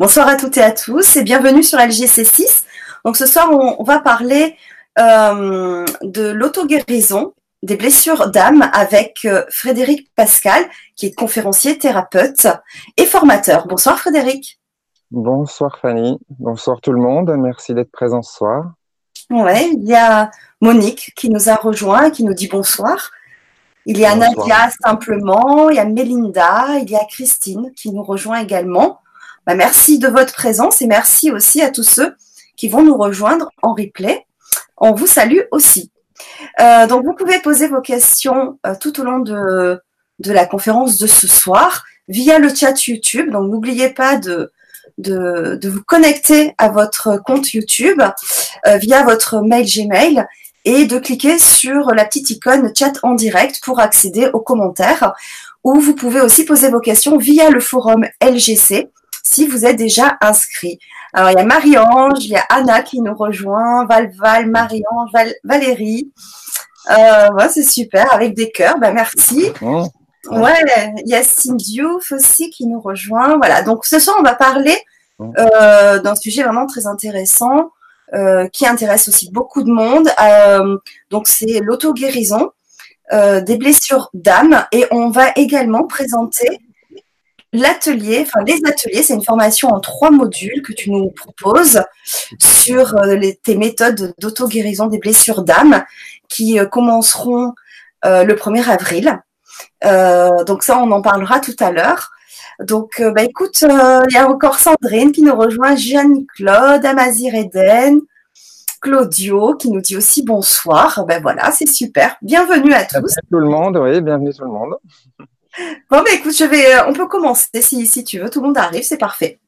Bonsoir à toutes et à tous et bienvenue sur LGC6. Donc ce soir, on, va parler euh, de l'auto-guérison des blessures d'âme avec euh, Frédéric Pascal, qui est conférencier, thérapeute et formateur. Bonsoir Frédéric. Bonsoir Fanny, bonsoir tout le monde, merci d'être présent ce soir. Ouais, il y a Monique qui nous a rejoint, qui nous dit bonsoir. Il y a Nadia simplement, il y a Mélinda, il y a Christine qui nous rejoint également. Bah, merci de votre présence et merci aussi à tous ceux qui vont nous rejoindre en replay. On vous salue aussi. Euh, donc, vous pouvez poser vos questions euh, tout au long de, de la conférence de ce soir via le chat YouTube. Donc, n'oubliez pas de, de, vous connecter à votre compte YouTube euh, via votre mail Gmail et de cliquer sur la petite icône chat en direct pour accéder aux commentaires. Ou vous pouvez aussi poser vos questions via le forum LGC si vous êtes déjà inscrit. Alors, il y a Marie-Ange, il y a Anna qui nous rejoint, Val-Val, Marie-Ange, Valérie. Euh, c'est super, avec des cœurs, ben, merci. Ouais, il y a Cindy aussi qui nous rejoint. Voilà, donc ce soir, on va parler euh, d'un sujet vraiment très intéressant euh, qui intéresse aussi beaucoup de monde. Donc, c'est l'auto-guérison des blessures d'âme et on va également présenter l'atelier, enfin les ateliers, c'est une formation en trois modules que tu nous proposes sur euh, les, tes méthodes d'auto-guérison des blessures d'âme qui euh, commenceront euh, le 1er avril. donc ça, on en parlera tout à l'heure. Donc, bah, écoute, il y a encore Sandrine qui nous rejoint, Jeanne-Claude, Amazir Eden, Claudio qui nous dit aussi bonsoir. Ben voilà, c'est super. Bienvenue à tous. Bienvenue tout le monde, oui, bienvenue tout le monde. Bon, mais écoute, je vais, euh, on peut commencer si, si tu veux. Tout le monde arrive, c'est parfait.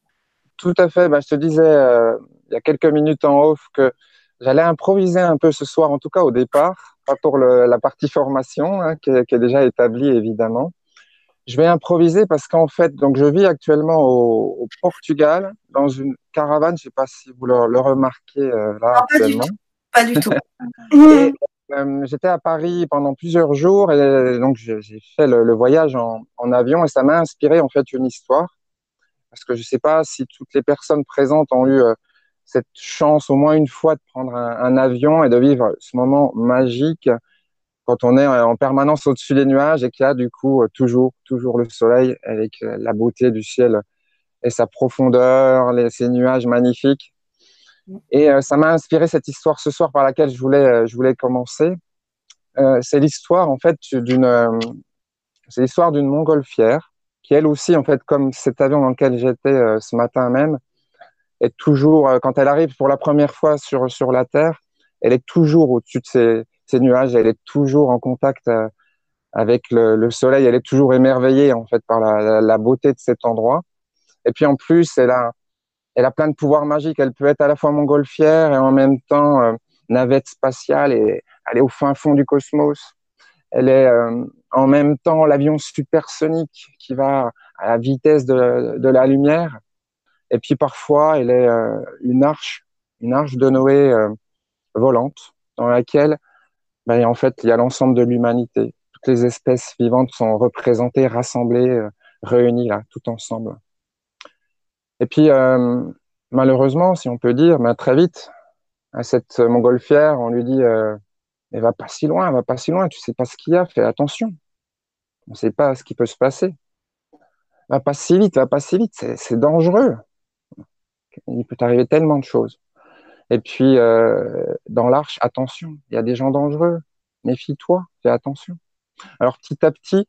Tout à fait. Bah, je te disais euh, il y a quelques minutes en off que j'allais improviser un peu ce soir, en tout cas au départ, pas pour la partie formation hein, qui, est, déjà établie évidemment. Je vais improviser parce qu'en fait, donc je vis actuellement au, Portugal dans une caravane. Je ne sais pas si vous le, remarquez euh, là actuellement. Pas du tout. Pas du tout. Euh, j'étais à Paris pendant plusieurs jours et donc j'ai fait le, voyage en, avion et ça m'a inspiré en fait une histoire parce que je ne sais pas si toutes les personnes présentes ont eu euh, cette chance au moins une fois de prendre un, avion et de vivre ce moment magique quand on est en permanence au-dessus des nuages et qu'il y a du coup toujours toujours le soleil avec la beauté du ciel et sa profondeur, les, ces nuages magnifiques. Et euh, ça m'a inspiré cette histoire ce soir par laquelle je voulais, euh, je voulais commencer. Euh, c'est l'histoire en fait d'une, c'est l'histoire d'une montgolfière qui elle aussi en fait comme cet avion dans lequel j'étais ce matin même est toujours quand elle arrive pour la première fois sur sur la terre, elle est toujours au-dessus de ces, nuages, elle est toujours en contact avec le, le, soleil, elle est toujours émerveillée en fait par la, la, la beauté de cet endroit. Et puis en plus, elle a elle a plein de pouvoirs magiques. Elle peut être à la fois montgolfière et en même temps euh, navette spatiale et aller au fin fond du cosmos. Elle est euh, en même temps l'avion supersonique qui va à la vitesse de, la lumière. Et puis parfois, elle est euh, une arche, une arche de Noé volante dans laquelle, ben, en fait, il y a l'ensemble de l'humanité. Toutes les espèces vivantes sont représentées, rassemblées, réunies là, tout ensemble. Et puis, euh, malheureusement, si on peut dire, mais très vite, à cette montgolfière, on lui dit euh, Elle va pas si loin, va pas si loin, tu sais pas ce qu'il y a, fais attention. On sait pas ce qui peut se passer. Va pas si vite, va pas si vite, c'est dangereux. Il peut arriver tellement de choses. Et puis, euh, dans l'arche, attention, il y a des gens dangereux. Méfie-toi, fais attention. Alors, petit à petit,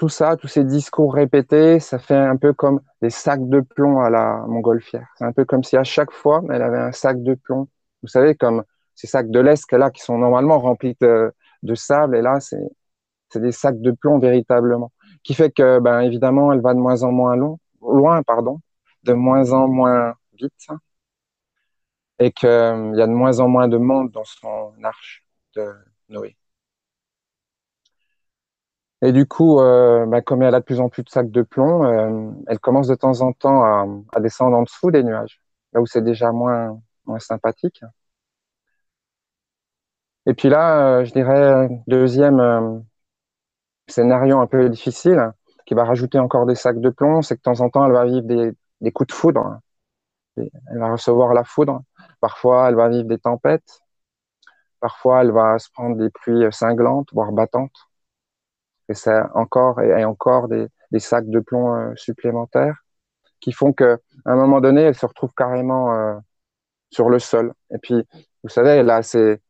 tout ça, tous ces discours répétés, ça fait un peu comme des sacs de plomb à la montgolfière. C'est un peu comme si à chaque fois, elle avait un sac de plomb. Vous savez, comme ces sacs de l'esque là qui sont normalement remplis de, sable, et là, c'est des sacs de plomb véritablement. Qui fait que, ben, évidemment, elle va de moins en moins loin, pardon, de moins en moins vite, et qu'il euh, y a de moins en moins de monde dans son arche de Noé. Et du coup, euh, bah, comme elle a de plus en plus de sacs de plomb, euh, elle commence de temps en temps à, descendre en dessous des nuages, là où c'est déjà moins, moins sympathique. Et puis là, euh, je dirais, deuxième scénario un peu difficile, qui va rajouter encore des sacs de plomb, c'est que de temps en temps, elle va vivre des coups de foudre. Elle va recevoir la foudre. Parfois, elle va vivre des tempêtes. Parfois, elle va se prendre des pluies cinglantes, voire battantes. Et c'est encore et encore des, sacs de plomb euh, supplémentaires qui font que à un moment donné, elle se retrouve carrément euh, sur le sol. Et puis, vous savez, elle a ces,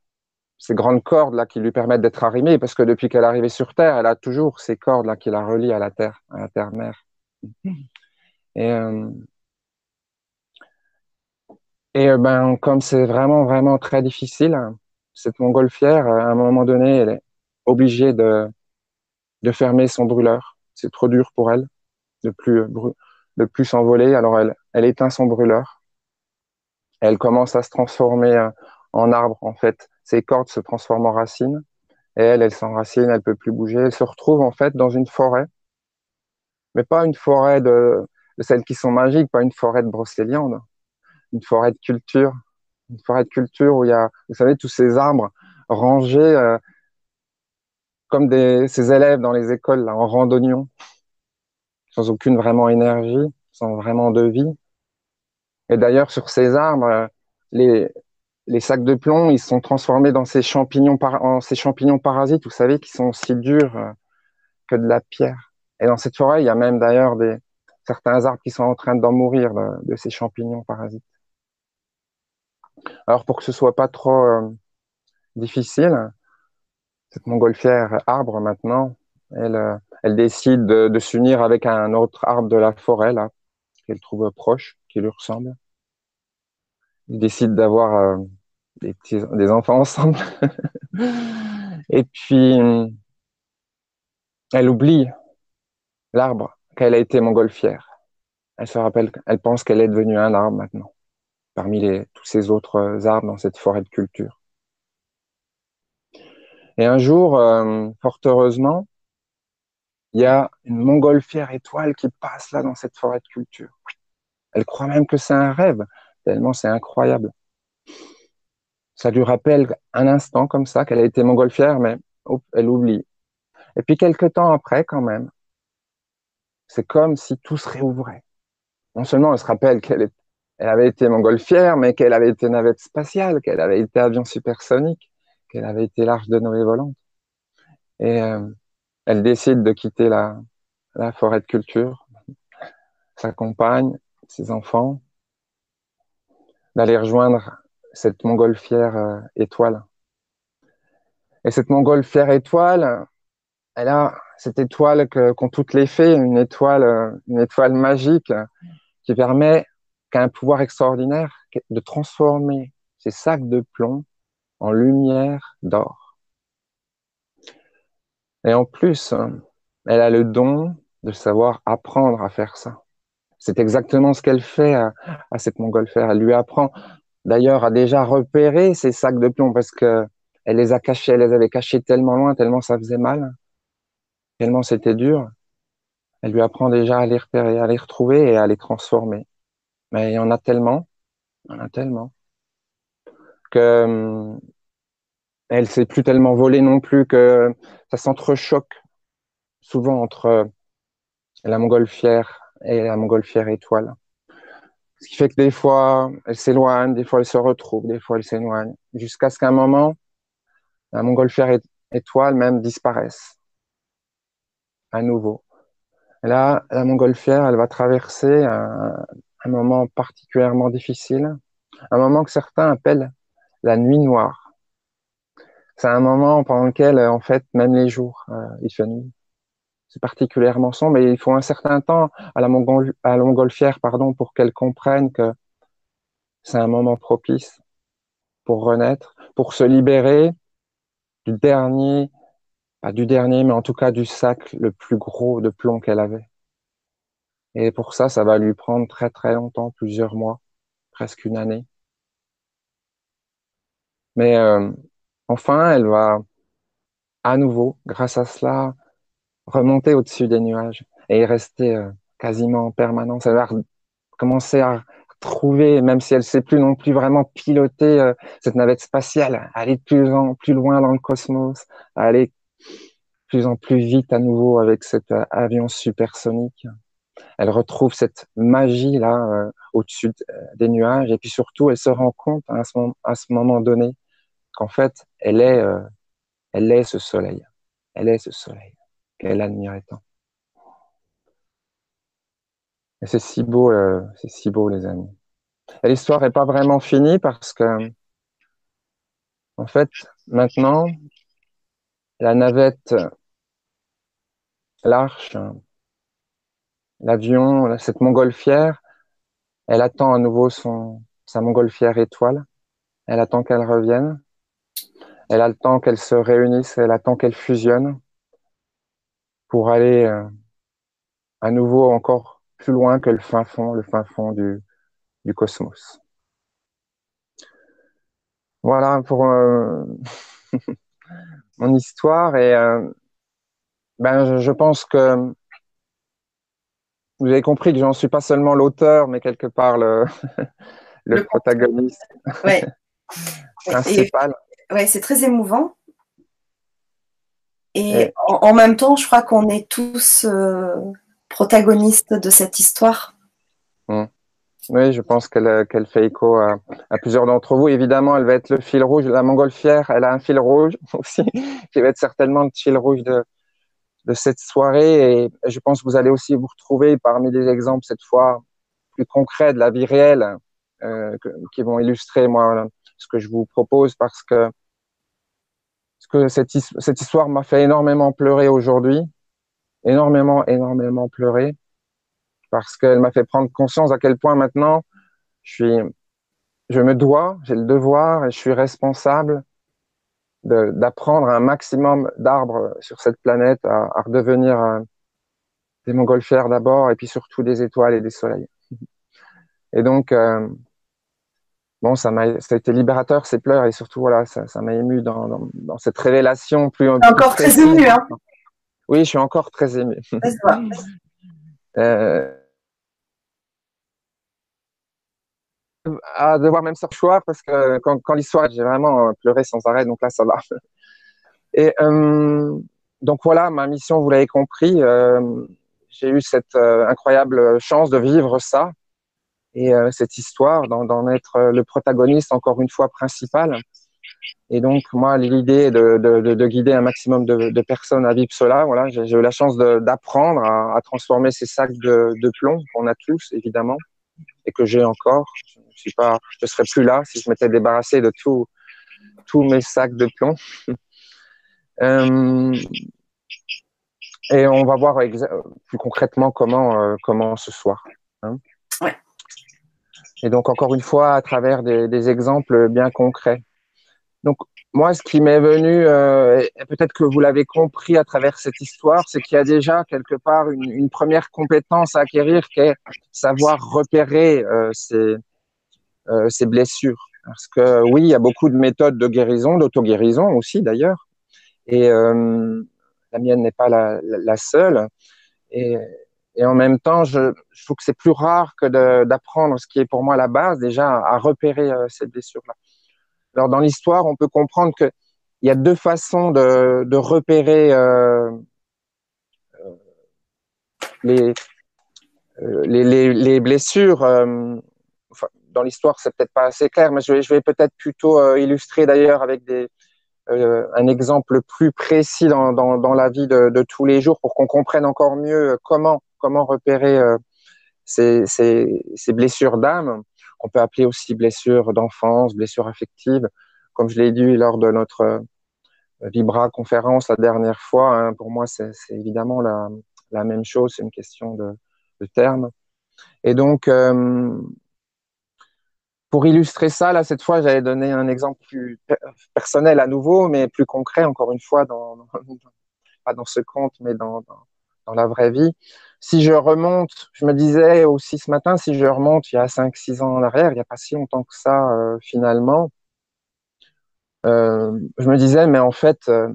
grandes cordes là qui lui permettent d'être arrimée, parce que depuis qu'elle est arrivée sur Terre, elle a toujours ces cordes là qui la relient à la Terre, à la Terre-mère. Et, euh, et ben, comme c'est vraiment, vraiment très difficile, cette montgolfière, à un moment donné, elle est obligée de, de fermer son brûleur. C'est trop dur pour elle de plus, de plus s'envoler. Alors elle, elle éteint son brûleur. Elle commence à se transformer euh, en arbre, en fait. Ses cordes se transforment en racines. Et elle, elle s'enracine, elle peut plus bouger. Elle se retrouve, en fait, dans une forêt. Mais pas une forêt de, de celles qui sont magiques, pas une forêt de brocéliande une forêt de culture, une forêt de culture où il y a, vous savez, tous ces arbres rangés euh, comme des, ces élèves dans les écoles là, en randonnion, sans aucune vraiment énergie, sans vraiment de vie. Et d'ailleurs, sur ces arbres, euh, les, les sacs de plomb, ils sont transformés dans ces champignons, par, en ces champignons parasites, vous savez, qui sont aussi durs euh, que de la pierre. Et dans cette forêt, il y a même d'ailleurs des, certains arbres qui sont en train d'en mourir de, de ces champignons parasites. Alors pour que ce soit pas trop euh, difficile, cette montgolfière arbre maintenant, elle, euh, elle décide de, s'unir avec un autre arbre de la forêt là qu'elle trouve proche, qui lui ressemble. Ils décident d'avoir euh, des enfants ensemble. Et puis elle oublie l'arbre qu'elle a été montgolfière. Elle se rappelle, elle pense qu'elle est devenue un arbre maintenant parmi tous ces autres euh, arbres dans cette forêt de culture. Et un jour, euh, fort heureusement, il y a une montgolfière étoile qui passe là dans cette forêt de culture. Elle croit même que c'est un rêve, tellement c'est incroyable. Ça lui rappelle un instant comme ça qu'elle a été montgolfière, mais elle oublie. Et puis quelques temps après, quand même, c'est comme si tout se réouvrait. Non seulement elle se rappelle qu'elle avait été montgolfière, mais qu'elle avait été navette spatiale, qu'elle avait été avion supersonique, qu'elle avait été l'arche de Noé volante. Et euh, elle décide de quitter la, forêt de culture, sa compagne, ses enfants, d'aller rejoindre cette montgolfière euh, étoile. Et cette montgolfière étoile, elle a cette étoile qu'ont toutes les fées, une étoile, euh, une étoile magique qui permet qu'un pouvoir extraordinaire de transformer ces sacs de plomb en lumière d'or. Et en plus, elle a le don de savoir apprendre à faire ça. C'est exactement ce qu'elle fait à, cette montgolfière. Elle lui apprend d'ailleurs à déjà repérer ces sacs de plomb parce que elle les a cachés, elle les avait cachés tellement loin, tellement ça faisait mal, tellement c'était dur. Elle lui apprend déjà à les repérer, à les retrouver et à les transformer. Mais il y en a tellement, il y en a tellement, que hum, elle s'est plus tellement volée non plus que ça s'entrechoque souvent entre la montgolfière et la montgolfière étoile. Ce qui fait que des fois, elle s'éloigne, des fois, elle se retrouve, des fois, elle s'éloigne, jusqu'à ce qu'à un moment, la montgolfière étoile même disparaisse à nouveau. Là, la montgolfière, elle va traverser un, un moment particulièrement difficile, un moment que certains appellent la nuit noire. C'est un moment pendant lequel, en fait, même les jours, euh, il fait nuit. C'est particulièrement sombre et il faut un certain temps à la, montgolfière pardon, pour qu'elle comprenne que c'est un moment propice pour renaître, pour se libérer du dernier, pas du dernier, mais en tout cas du sac le plus gros de plomb qu'elle avait. Et pour ça, ça va lui prendre très très longtemps, plusieurs mois, presque une année. Mais euh, enfin, elle va à nouveau, grâce à cela, remonter au-dessus des nuages et y rester euh, quasiment en permanence. Elle va commencer à trouver, même si elle ne sait plus non plus vraiment piloter euh, cette navette spatiale, aller de plus en plus loin dans le cosmos, aller plus en plus vite à nouveau avec cet avion supersonique. Elle retrouve cette magie là euh, au-dessus des nuages. Et puis surtout elle se rend compte à ce moment, donné qu'en fait elle est euh, elle est ce soleil. Elle est ce soleil qu'elle admirait tant. Et c'est si beau euh, c'est si beau les amis. L'histoire est pas vraiment finie parce que en fait maintenant la navette l'arche l'avion, cette montgolfière, elle attend à nouveau son, sa montgolfière étoile. Elle attend qu'elle revienne. Elle attend qu'elle se réunisse. Elle attend qu'elle fusionne pour aller euh, à nouveau encore plus loin que le fin fond, le fin fond du, du cosmos. Voilà pour euh, mon histoire et euh, ben je, je pense que vous avez compris que j'en suis pas seulement l'auteur, mais quelque part le, le, protagoniste ouais. principal. Oui, c'est très émouvant. Et, En, même temps, je crois qu'on est tous euh, protagonistes de cette histoire. Hum. Oui, je pense qu'elle qu'elle fait écho à, à plusieurs d'entre vous. Évidemment, elle va être le fil rouge. La montgolfière, elle a un fil rouge aussi, qui va être certainement le fil rouge de, de cette soirée. Et je pense que vous allez aussi vous retrouver parmi des exemples cette fois plus concrets de la vie réelle euh, qui vont illustrer moi ce que je vous propose parce que, que cette, cette histoire m'a fait énormément pleurer aujourd'hui, énormément, énormément pleurer parce qu'elle m'a fait prendre conscience à quel point maintenant je suis, je me dois, j'ai le devoir et je suis responsable d'apprendre un maximum d'arbres sur cette planète à, à redevenir euh, des montgolfières d'abord et puis surtout des étoiles et des soleils. Et donc, euh, bon, ça m'a, ça a été libérateur ces pleurs et surtout voilà, ça, m'a ému dans, dans, dans, cette révélation plus. Encore très ému, hein. Oui, je suis encore très ému. euh, à devoir même choix parce que quand, l'histoire, j'ai vraiment euh, pleuré sans arrêt, donc là, ça va. Et euh, donc voilà, ma mission, vous l'avez compris, euh, j'ai eu cette incroyable chance de vivre ça et cette histoire, d'en être le protagoniste, encore une fois, principal. Et donc, moi, l'idée de, de, de, de, guider un maximum de, personnes à vivre cela, voilà, j'ai eu la chance d'apprendre à, transformer ces sacs de, plomb qu'on a tous, évidemment, et que j'ai encore. Je ne suis pas, je serais plus là si je m'étais débarrassé de tous tous mes sacs de plomb. euh, et on va voir plus concrètement comment euh, comment ce soir. Hein. Ouais. Et donc encore une fois à travers des, des exemples bien concrets. Donc moi, ce qui m'est venu, euh, peut-être que vous l'avez compris à travers cette histoire, c'est qu'il y a déjà quelque part une, première compétence à acquérir qui est savoir repérer euh, euh, ces blessures. Parce que oui, il y a beaucoup de méthodes de guérison, d'auto-guérison aussi d'ailleurs, et euh, la mienne n'est pas la, seule. Et, en même temps, je, je trouve que c'est plus rare que d'apprendre ce qui est pour moi la base, déjà à repérer ces blessures-là. Alors dans l'histoire, on peut comprendre qu'il y a deux façons de, repérer euh, euh les, euh, les, les, les, blessures. Dans l'histoire, c'est peut-être pas assez clair, mais je vais, peut-être plutôt illustrer d'ailleurs avec un exemple plus précis dans, la vie de, tous les jours pour qu'on comprenne encore mieux comment, repérer ces blessures d'âme qu'on peut appeler aussi blessure d'enfance, blessure affective. Comme je l'ai dit lors de notre euh, Vibra conférence la dernière fois, hein, pour moi, c'est évidemment la, même chose, c'est une question de, terme. Et donc, euh, pour illustrer ça, là, cette fois, j'allais donner un exemple plus personnel à nouveau, mais plus concret, encore une fois, dans, pas dans ce conte, mais dans, dans la vraie vie si je remonte, je me disais aussi ce matin, si je remonte il y a 5-6 ans en arrière, il n'y a pas si longtemps que ça euh, finalement, euh, je me disais, mais en fait, euh,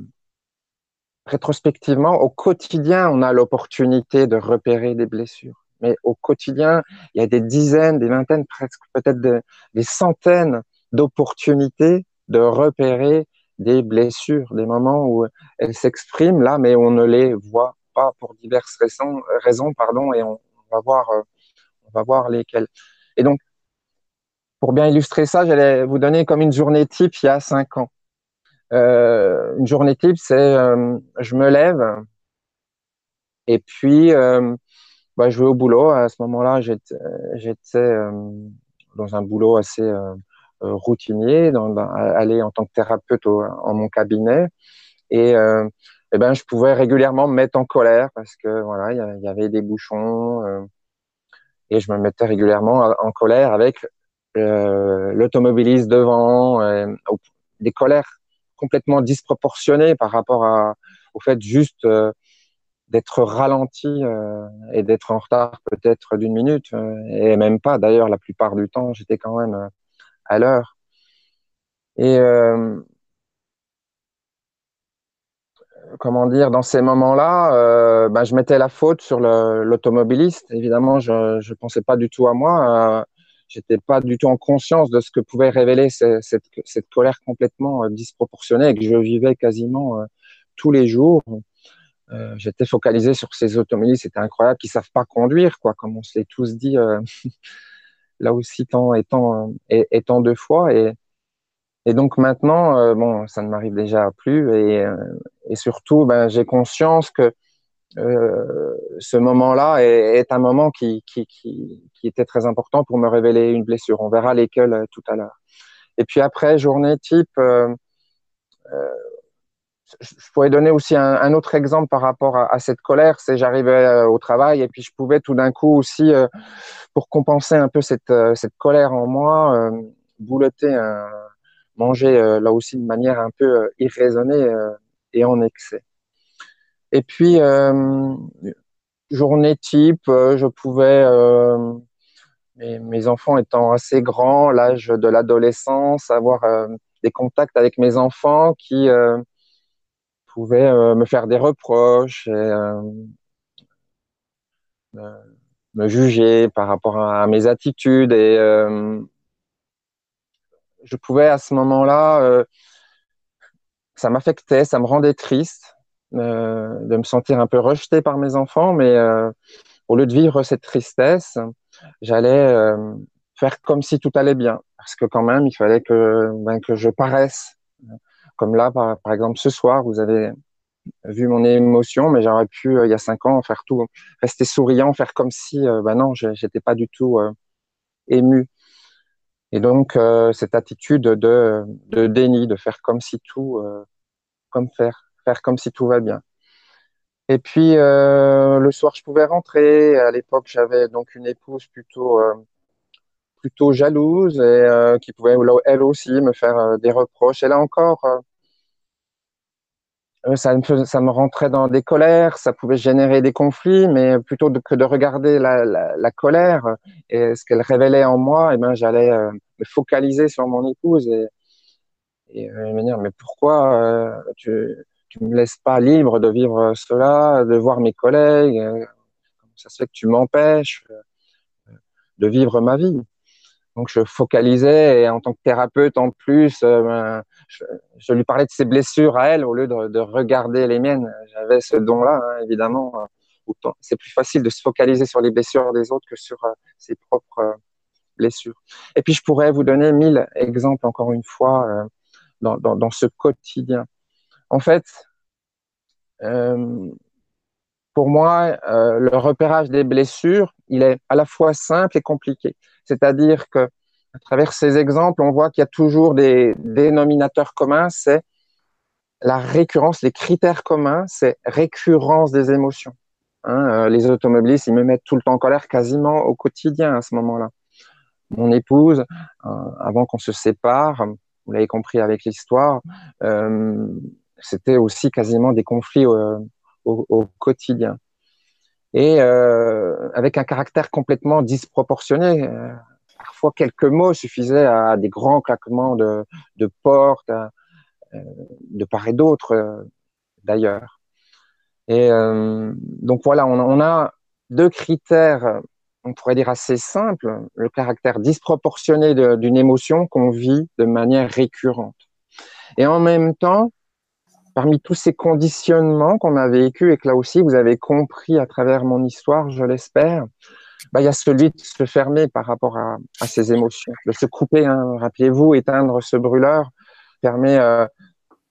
rétrospectivement, au quotidien, on a l'opportunité de repérer des blessures. Mais au quotidien, il y a des dizaines, des vingtaines, presque peut-être des, des centaines d'opportunités de repérer des blessures, des moments où elles s'expriment là, mais on ne les voit pas pour diverses raisons, raisons et on va voir, on va voir lesquels. Et donc, pour bien illustrer ça, j'allais vous donner comme une journée type il y a cinq ans. une journée type, c'est je me lève et puis bah, je vais au boulot. À ce moment-là, j'étais dans un boulot assez routinier, dans, aller en tant que thérapeute en mon cabinet. Et, euh, eh ben, je pouvais régulièrement me mettre en colère parce que voilà, il y, avait des bouchons euh, et je me mettais régulièrement en colère avec euh, l'automobiliste devant, euh, des colères complètement disproportionnées par rapport au fait juste d'être ralenti et d'être en retard peut-être d'une minute et même pas. D'ailleurs, la plupart du temps, j'étais quand même à l'heure. Et comment dire, dans ces moments-là, ben, je mettais la faute sur l'automobiliste. Évidemment, je ne pensais pas du tout à moi. Euh, J'étais pas du tout en conscience de ce que pouvait révéler cette, colère complètement euh, disproportionnée et que je vivais quasiment euh, tous les jours. J'étais focalisé sur ces automobilistes, c'était incroyable, qui savent pas conduire, quoi, comme on se l'est tous dit là aussi tant et tant, et, tant de fois. Et, et donc maintenant, euh, bon, ça ne m'arrive déjà plus, et, euh, surtout, ben, j'ai conscience que euh, ce moment-là est, un moment qui, qui, était très important pour me révéler une blessure. On verra lesquelles tout à l'heure. Et puis après, journée type, je pourrais donner aussi un, autre exemple par rapport à, cette colère. C'est j'arrivais au travail et puis je pouvais tout d'un coup aussi, pour compenser un peu cette, cette colère en moi, bouleter un manger euh, là aussi de manière un peu euh, irraisonnée euh, et en excès. Et puis, journée type, je pouvais, mes, mes, enfants étant assez grands, l'âge de l'adolescence, avoir des contacts avec mes enfants qui pouvaient me faire des reproches et me juger par rapport à, mes attitudes et je pouvais à ce moment-là, euh, ça m'affectait, ça me rendait triste euh, de me sentir un peu rejeté par mes enfants, mais euh, au lieu de vivre cette tristesse, j'allais faire comme si tout allait bien, parce que quand même, il fallait que, ben, je paraisse. Comme là, par, par, exemple, ce soir, vous avez vu mon émotion, mais j'aurais pu, il y a cinq ans, faire tout, rester souriant, faire comme si, ben non, j'étais pas du tout ému. Et donc, euh, cette attitude de, de, déni, de faire comme si tout, euh, comme faire, faire comme si tout va bien. Et puis, euh, le soir, je pouvais rentrer. À l'époque, j'avais donc une épouse plutôt, euh, plutôt jalouse et euh, qui pouvait, elle aussi, me faire des reproches. Et là encore, euh, ça me, ça me rentrait dans des colères, ça pouvait générer des conflits, mais plutôt que de regarder la, la, la, colère et ce qu'elle révélait en moi, et eh ben j'allais euh, me focaliser sur mon épouse et, et euh, me dire mais pourquoi euh, tu tu me laisses pas libre de vivre cela, de voir mes collègues, ça se fait que tu m'empêches de vivre ma vie? Donc je focalisais et en tant que thérapeute en plus, euh, ben, je, lui parlais de ses blessures à elle au lieu de, de regarder les miennes. J'avais ce don-là, hein, évidemment. Euh, c'est plus facile de se focaliser sur les blessures des autres que sur euh, ses propres blessures. Et puis je pourrais vous donner mille exemples encore une fois dans, dans, ce quotidien. En fait, pour moi, le repérage des blessures, il est à la fois simple et compliqué. C'est-à-dire que à travers ces exemples, on voit qu'il y a toujours des dénominateurs communs, c'est la récurrence, les critères communs, c'est récurrence des émotions. Hein, euh, les automobilistes, ils me mettent tout le temps en colère, quasiment au quotidien à ce moment-là. Mon épouse, euh, avant qu'on se sépare, vous l'avez compris avec l'histoire, euh, c'était aussi quasiment des conflits au, quotidien et euh, avec un caractère complètement disproportionné. Euh, parfois, quelques mots suffisaient à des grands claquements de, de portes, euh, de part et d'autre, d'ailleurs. Et donc voilà, on, on, a deux critères, on pourrait dire assez simples, le caractère disproportionné d'une émotion qu'on vit de manière récurrente. Et en même temps, parmi tous ces conditionnements qu'on a vécu et que là aussi vous avez compris à travers mon histoire, je l'espère, bah, il y a celui de se fermer par rapport à, à ses émotions, de se couper. Hein. Rappelez-vous, éteindre ce brûleur permet euh,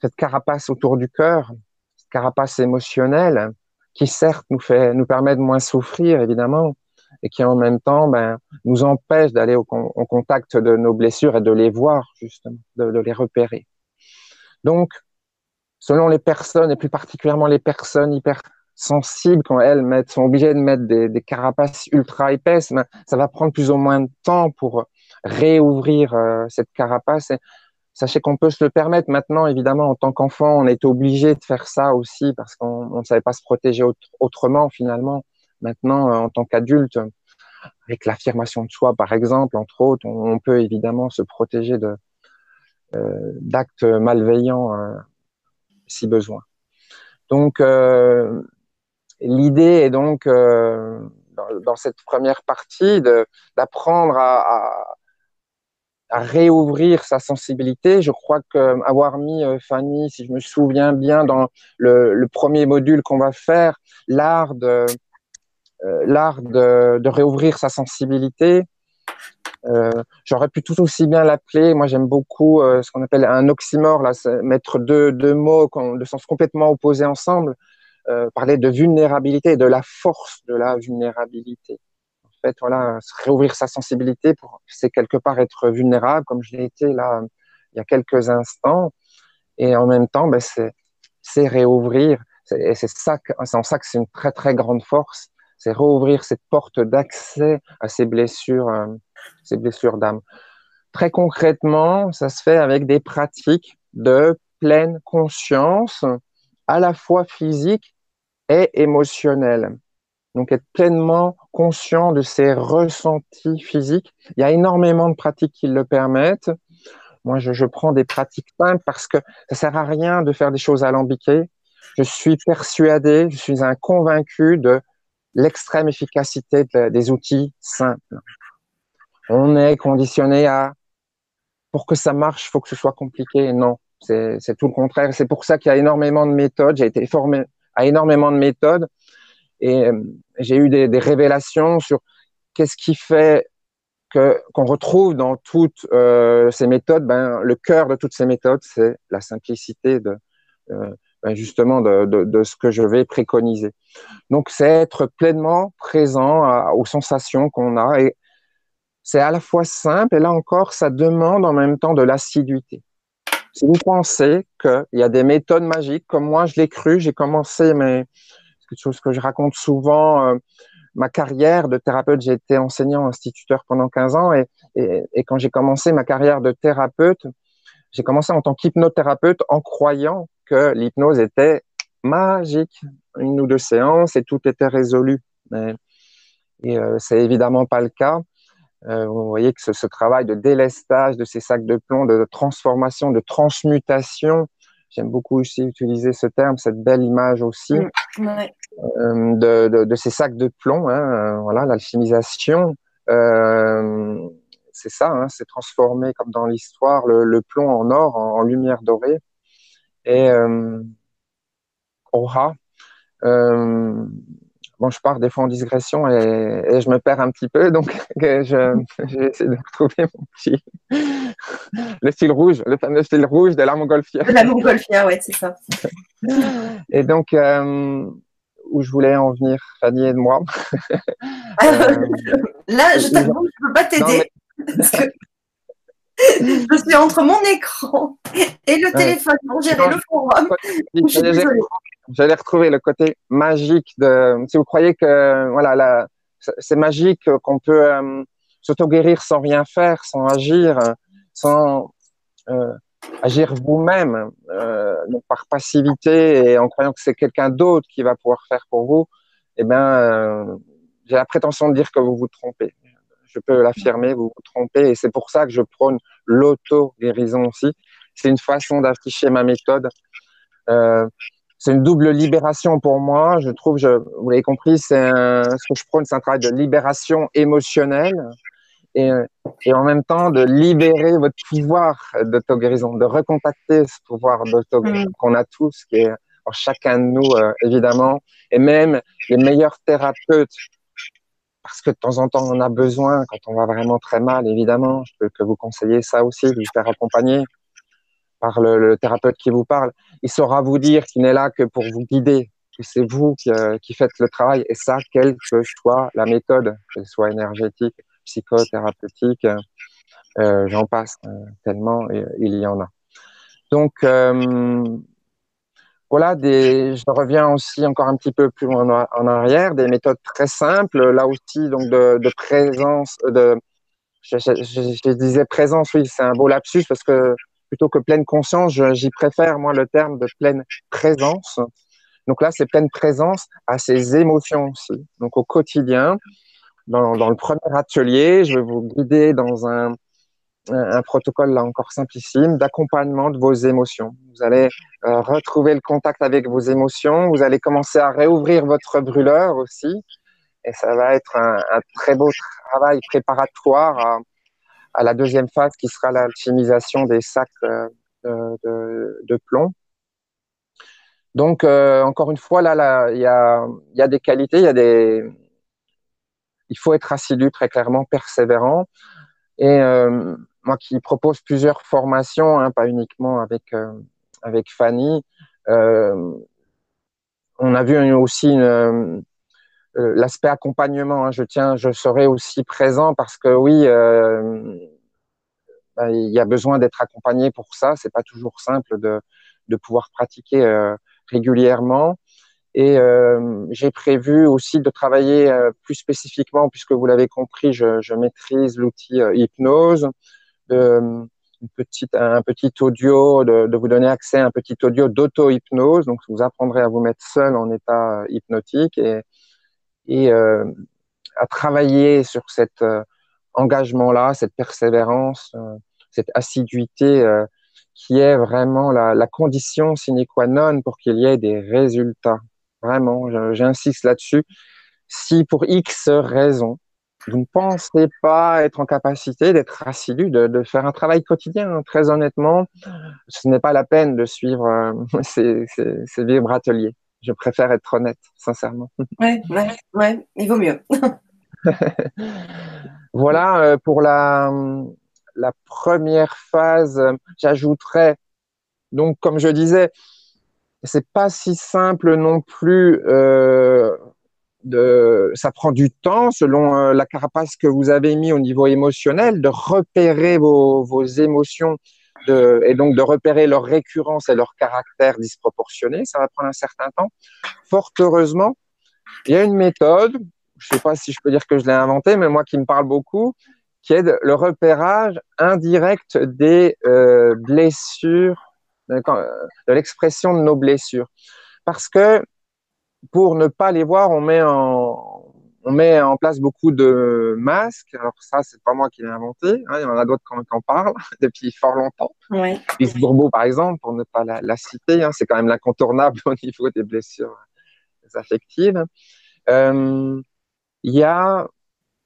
cette carapace autour du cœur, cette carapace émotionnelle, qui certes nous fait, nous permet de moins souffrir évidemment, et qui en même temps ben, nous empêche d'aller au, contact de nos blessures et de les voir justement, de, de les repérer. Donc, selon les personnes, et plus particulièrement les personnes hyper sensibles, quand elles mettent, sont obligées de mettre des, des carapaces ultra épaisses, ben, ça va prendre plus ou moins de temps pour réouvrir euh, cette carapace. Et sachez qu'on peut se le permettre maintenant, évidemment, en tant qu'enfant, on est obligé de faire ça aussi parce qu'on ne savait pas se protéger autrement finalement. Maintenant, euh, en tant qu'adulte, avec l'affirmation de soi, par exemple, entre autres, on, peut évidemment se protéger de euh, d'actes malveillants euh, si besoin. Donc, euh, l'idée est donc euh, dans, cette première partie d'apprendre à, à, réouvrir sa sensibilité. Je crois que avoir mis Fanny, si je me souviens bien, dans le, le premier module qu'on va faire, l'art de euh, l'art de, de, réouvrir sa sensibilité. Euh, J'aurais pu tout aussi bien l'appeler. Moi, j'aime beaucoup euh, ce qu'on appelle un oxymore, là, mettre deux, mots de sens complètement opposés ensemble. Euh, parler de vulnérabilité et de la force de la vulnérabilité. En fait, voilà, réouvrir sa sensibilité, c'est quelque part être vulnérable, comme je l'ai été là il y a quelques instants, et en même temps, ben, c'est réouvrir. Et c'est ça, c'est en ça que c'est une très très grande force c'est rouvrir cette porte d'accès à ces blessures, ces blessures d'âme. Très concrètement, ça se fait avec des pratiques de pleine conscience, à la fois physique et émotionnelle. Donc être pleinement conscient de ses ressentis physiques. Il y a énormément de pratiques qui le permettent. Moi, je, prends des pratiques simples parce que ça sert à rien de faire des choses alambiquées. Je suis persuadé, je suis un convaincu de l'extrême efficacité des outils simples. On est conditionné à, pour que ça marche, faut que ce soit compliqué. Non, c'est tout le contraire. C'est pour ça qu'il y a énormément de méthodes. J'ai été formé à énormément de méthodes et euh, j'ai eu des, des, révélations sur qu'est-ce qui fait que qu'on retrouve dans toutes euh, ces méthodes. Ben, le cœur de toutes ces méthodes, c'est la simplicité de euh, ben, justement de, de, de, ce que je vais préconiser. Donc, c'est être pleinement présent aux sensations qu'on a. Et c'est à la fois simple, et là encore, ça demande en même temps de l'assiduité. Si vous pensez qu'il y a des méthodes magiques, comme moi je l'ai cru, j'ai commencé, mais c'est quelque chose que je raconte souvent, euh, ma carrière de thérapeute, j'ai été enseignant instituteur pendant 15 ans, et, et, et quand j'ai commencé ma carrière de thérapeute, j'ai commencé en tant qu'hypnothérapeute en croyant que l'hypnose était magique, une ou deux séances et tout était résolu. Mais, et euh, c'est évidemment pas le cas. Euh, vous voyez que ce, ce, travail de délestage de ces sacs de plomb, de, de transformation, de transmutation, j'aime beaucoup aussi utiliser ce terme, cette belle image aussi, ouais. euh, de, de, de, ces sacs de plomb, hein, euh, voilà, l'alchimisation. Euh, c'est ça, hein, c'est transformer comme dans l'histoire le, le, plomb en or, en, en lumière dorée. Et euh, bon, je pars des fois en digression et, et, je me perds un petit peu, donc je, vais essayer de retrouver mon petit le fil rouge, le fameux fil rouge de la montgolfière. De la montgolfière, ouais, c'est ça. et donc, euh, où je voulais en venir, Fanny et moi. euh, Là, je t'avoue, je ne peux pas t'aider. Je suis entre mon écran et le téléphone pour gérer le forum. J'allais retrouver le côté magique de. Si vous croyez que voilà, c'est magique qu'on peut euh, s'auto-guérir sans rien faire, sans agir, sans euh, agir vous-même, euh, par passivité et en croyant que c'est quelqu'un d'autre qui va pouvoir faire pour vous, eh bien, euh, j'ai la prétention de dire que vous vous trompez je peux l'affirmer, vous vous trompez. Et c'est pour ça que je prône l'auto-guérison aussi. C'est une façon d'afficher ma méthode. Euh, c'est une double libération pour moi. Je trouve, je, vous l'avez compris, c'est ce que je prône, c'est un travail de libération émotionnelle et, et en même temps de libérer votre pouvoir d'auto-guérison, de recontacter ce pouvoir d'auto-guérison mmh. qu'on a tous, qui est en chacun de nous, euh, évidemment. Et même les meilleurs thérapeutes parce que de temps en temps on a besoin quand on va vraiment très mal, évidemment. Je peux que vous conseiller ça aussi, de vous faire accompagner par le, thérapeute qui vous parle. Il saura vous dire qu'il n'est là que pour vous guider, que c'est vous qui, euh, faites le travail. Et ça, quelle que soit la méthode, qu'elle soit énergétique, psychothérapeutique, euh, j'en passe euh, tellement, il y en a. Donc, voilà, je reviens aussi encore un petit peu plus en, arrière, des méthodes très simples, là aussi, donc de, présence, de, je, disais présence, oui, c'est un beau lapsus parce que plutôt que pleine conscience, j'y préfère, moi, le terme de pleine présence. Donc là, c'est pleine présence à ses émotions aussi. Donc au quotidien, dans le premier atelier, je vais vous guider dans un, un protocole là encore simplissime d'accompagnement de vos émotions. Vous allez euh, retrouver le contact avec vos émotions, vous allez commencer à réouvrir votre brûleur aussi, et ça va être un, très beau travail préparatoire à, la deuxième phase qui sera l'alchimisation des sacs euh, de, plomb. Donc euh, encore une fois là, il y a, des qualités, il faut être assidu très clairement, persévérant. Et moi qui propose plusieurs formations, hein, pas uniquement avec, euh, avec Fanny, euh, on a vu aussi euh, l'aspect accompagnement. Hein, je tiens, je serai aussi présent parce que oui, bah, il y a besoin d'être accompagné pour ça. C'est pas toujours simple de, de pouvoir pratiquer régulièrement. Et j'ai prévu aussi de travailler plus spécifiquement, puisque vous l'avez compris, je, maîtrise l'outil hypnose, de, une petite, un petit audio, de, de, vous donner accès à un petit audio d'auto-hypnose. Donc, vous apprendrez à vous mettre seul en état hypnotique et, et à travailler sur cet engagement-là, cette persévérance, cette assiduité qui est vraiment la, la condition sine qua non pour qu'il y ait des résultats. Vraiment, j'insiste là-dessus. Si pour X raisons, vous ne pensez pas être en capacité d'être assidu, de, de, faire un travail quotidien, très honnêtement, ce n'est pas la peine de suivre euh, ces, ces, ces vibrateliers. Je préfère être honnête, sincèrement. Oui, ouais, ouais, il vaut mieux. voilà euh, pour la, la première phase. J'ajouterais, donc, comme je disais, c'est pas si simple non plus. Euh, de, ça prend du temps, selon euh, la carapace que vous avez mis au niveau émotionnel, de repérer vos, vos émotions de, et donc de repérer leur récurrence et leur caractère disproportionné. Ça va prendre un certain temps. Fort heureusement, il y a une méthode, je sais pas si je peux dire que je l'ai inventée, mais moi qui me parle beaucoup, qui est le repérage indirect des euh, blessures de l'expression de nos blessures. Parce que pour ne pas les voir, on met en, on met en place beaucoup de masques. Alors ça, c'est pas moi qui l'ai inventé. Hein, il y en a d'autres qui en parlent depuis fort longtemps. Ouais. Bourbeau, par exemple, pour ne pas la, la citer, hein, c'est quand même l'incontournable au niveau des blessures affectives. Euh, il y a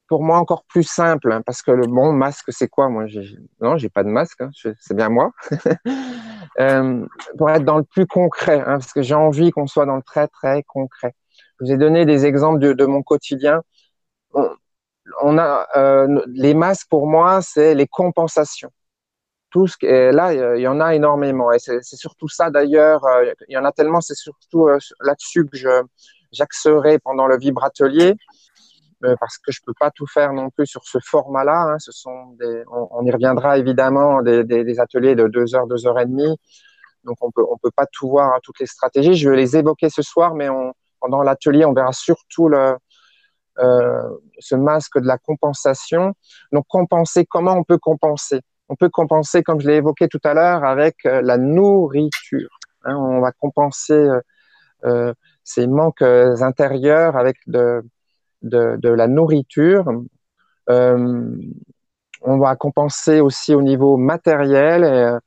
pour moi encore plus simple, hein, parce que le bon masque, c'est quoi? Moi, non, j'ai pas de masque, hein, c'est bien moi. euh, pour être dans le plus concret, hein, parce que j'ai envie qu'on soit dans le très très concret. Je vous ai donné des exemples de, mon quotidien. On, a euh, les masques pour moi, c'est les compensations. Tout ce et là, il y en a énormément, et c'est, surtout ça d'ailleurs. Euh, il y en a tellement, c'est surtout là-dessus que j'axerai pendant le vibratelier. Euh, parce que je peux pas tout faire non plus sur ce format-là. Hein. Ce sont on, y reviendra évidemment des, ateliers de deux heures, deux heures et demie. Donc on peut on peut pas tout voir hein, toutes les stratégies. Je vais les évoquer ce soir, mais pendant l'atelier, on verra surtout le, euh, ce masque de la compensation. Donc compenser, comment on peut compenser? On peut compenser, comme je l'ai évoqué tout à l'heure, avec euh, la nourriture. Hein, on va compenser ces manques intérieurs avec de de, la nourriture. Euh, on va compenser aussi au niveau matériel, euh,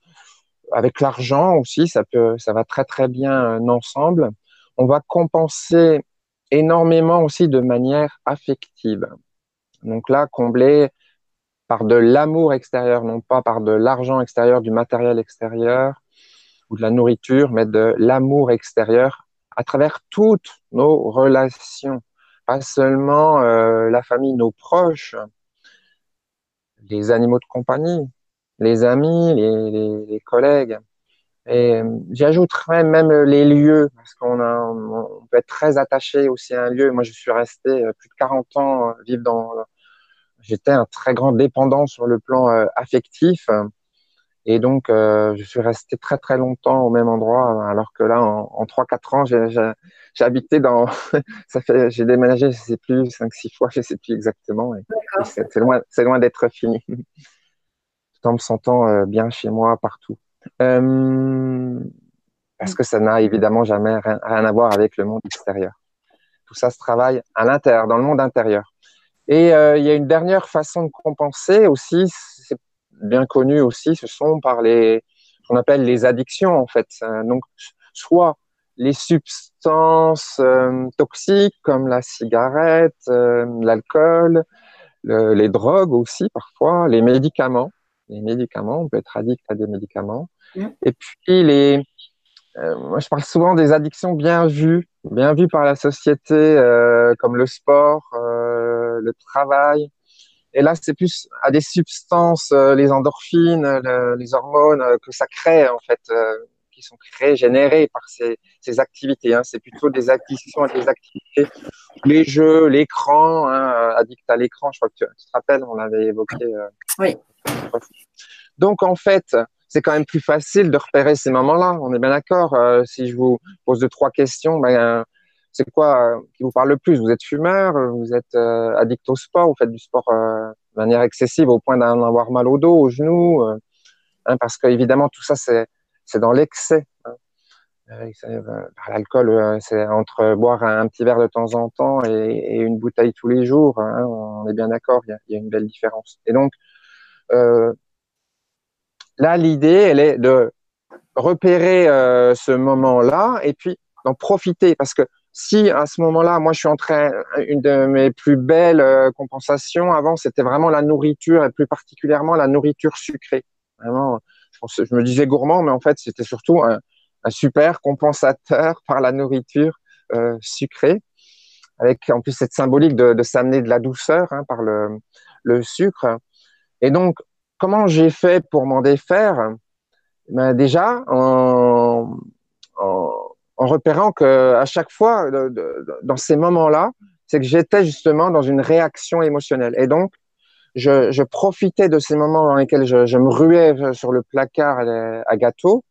avec l'argent aussi, ça peut, ça va très très bien euh, ensemble. On va compenser énormément aussi de manière affective. Donc là, combler par de l'amour extérieur, non pas par de l'argent extérieur, du matériel extérieur ou de la nourriture, mais de l'amour extérieur à travers toutes nos relations pas seulement la famille, nos proches, les animaux de compagnie, les amis, les, collègues. Et j'ajouterais même les lieux, parce qu'on on peut être très attaché aussi à un lieu. Moi, je suis resté plus de 40 ans vivre dans. J'étais un très grand dépendant sur le plan affectif. Et donc, euh, je suis resté très très longtemps au même endroit, alors que là, en, en 3-4 ans, j'ai habité dans. ça fait, j'ai déménagé, je sais plus, 5-6 fois, je sais plus exactement. c'est loin, c'est loin d'être fini. Tout en me sentant euh, bien chez moi partout. Euh, parce que ça n'a évidemment jamais rien, rien, à voir avec le monde extérieur. Tout ça se travaille à l'intérieur, dans le monde intérieur. Et euh, il y a une dernière façon de compenser aussi, c'est bien connu aussi, ce sont par les, qu'on appelle les addictions en fait. Donc, soit les substances euh, toxiques comme la cigarette, euh, l'alcool, les drogues aussi parfois, les médicaments. Les médicaments, on peut être addict à des médicaments. Mmh. Et puis les, euh, moi je parle souvent des addictions bien vues, bien vues par la société, comme le sport, le travail, et là, c'est plus à des substances, euh, les endorphines, les hormones euh, que ça crée en fait, euh, qui sont créées, générées par ces, ces activités. Hein. C'est plutôt des addictions à des activités, les jeux, l'écran, hein, addict à l'écran. Je crois que tu, te rappelles, on l'avait évoqué. oui. Donc en fait, c'est quand même plus facile de repérer ces moments-là. On est bien d'accord. si je vous pose deux trois questions, ben c'est quoi euh, qui vous parle le plus? Vous êtes fumeur, vous êtes euh, addict au sport, vous faites du sport euh, de manière excessive au point d'en avoir mal au dos, aux genoux, hein, parce qu'évidemment tout ça c'est c'est dans l'excès. Hein. L'alcool, c'est entre boire un, petit verre de temps en temps et, une bouteille tous les jours. Hein, on est bien d'accord, il y, a, une belle différence. Et donc là, l'idée, elle est de repérer ce moment-là et puis d'en profiter parce que si à ce moment-là, moi, je suis en train, une de mes plus belles euh, compensations avant, c'était vraiment la nourriture et plus particulièrement la nourriture sucrée. Vraiment, je, me disais gourmand, mais en fait, c'était surtout un, super compensateur par la nourriture euh, sucrée, avec en plus cette symbolique de, de s'amener de la douceur hein, par le, le sucre. Et donc, comment j'ai fait pour m'en défaire? Ben Déjà, en, en en repérant que à chaque fois, dans ces moments-là, c'est que j'étais justement dans une réaction émotionnelle. Et donc, je, profitais de ces moments dans lesquels je, me ruais sur le placard à, gâteau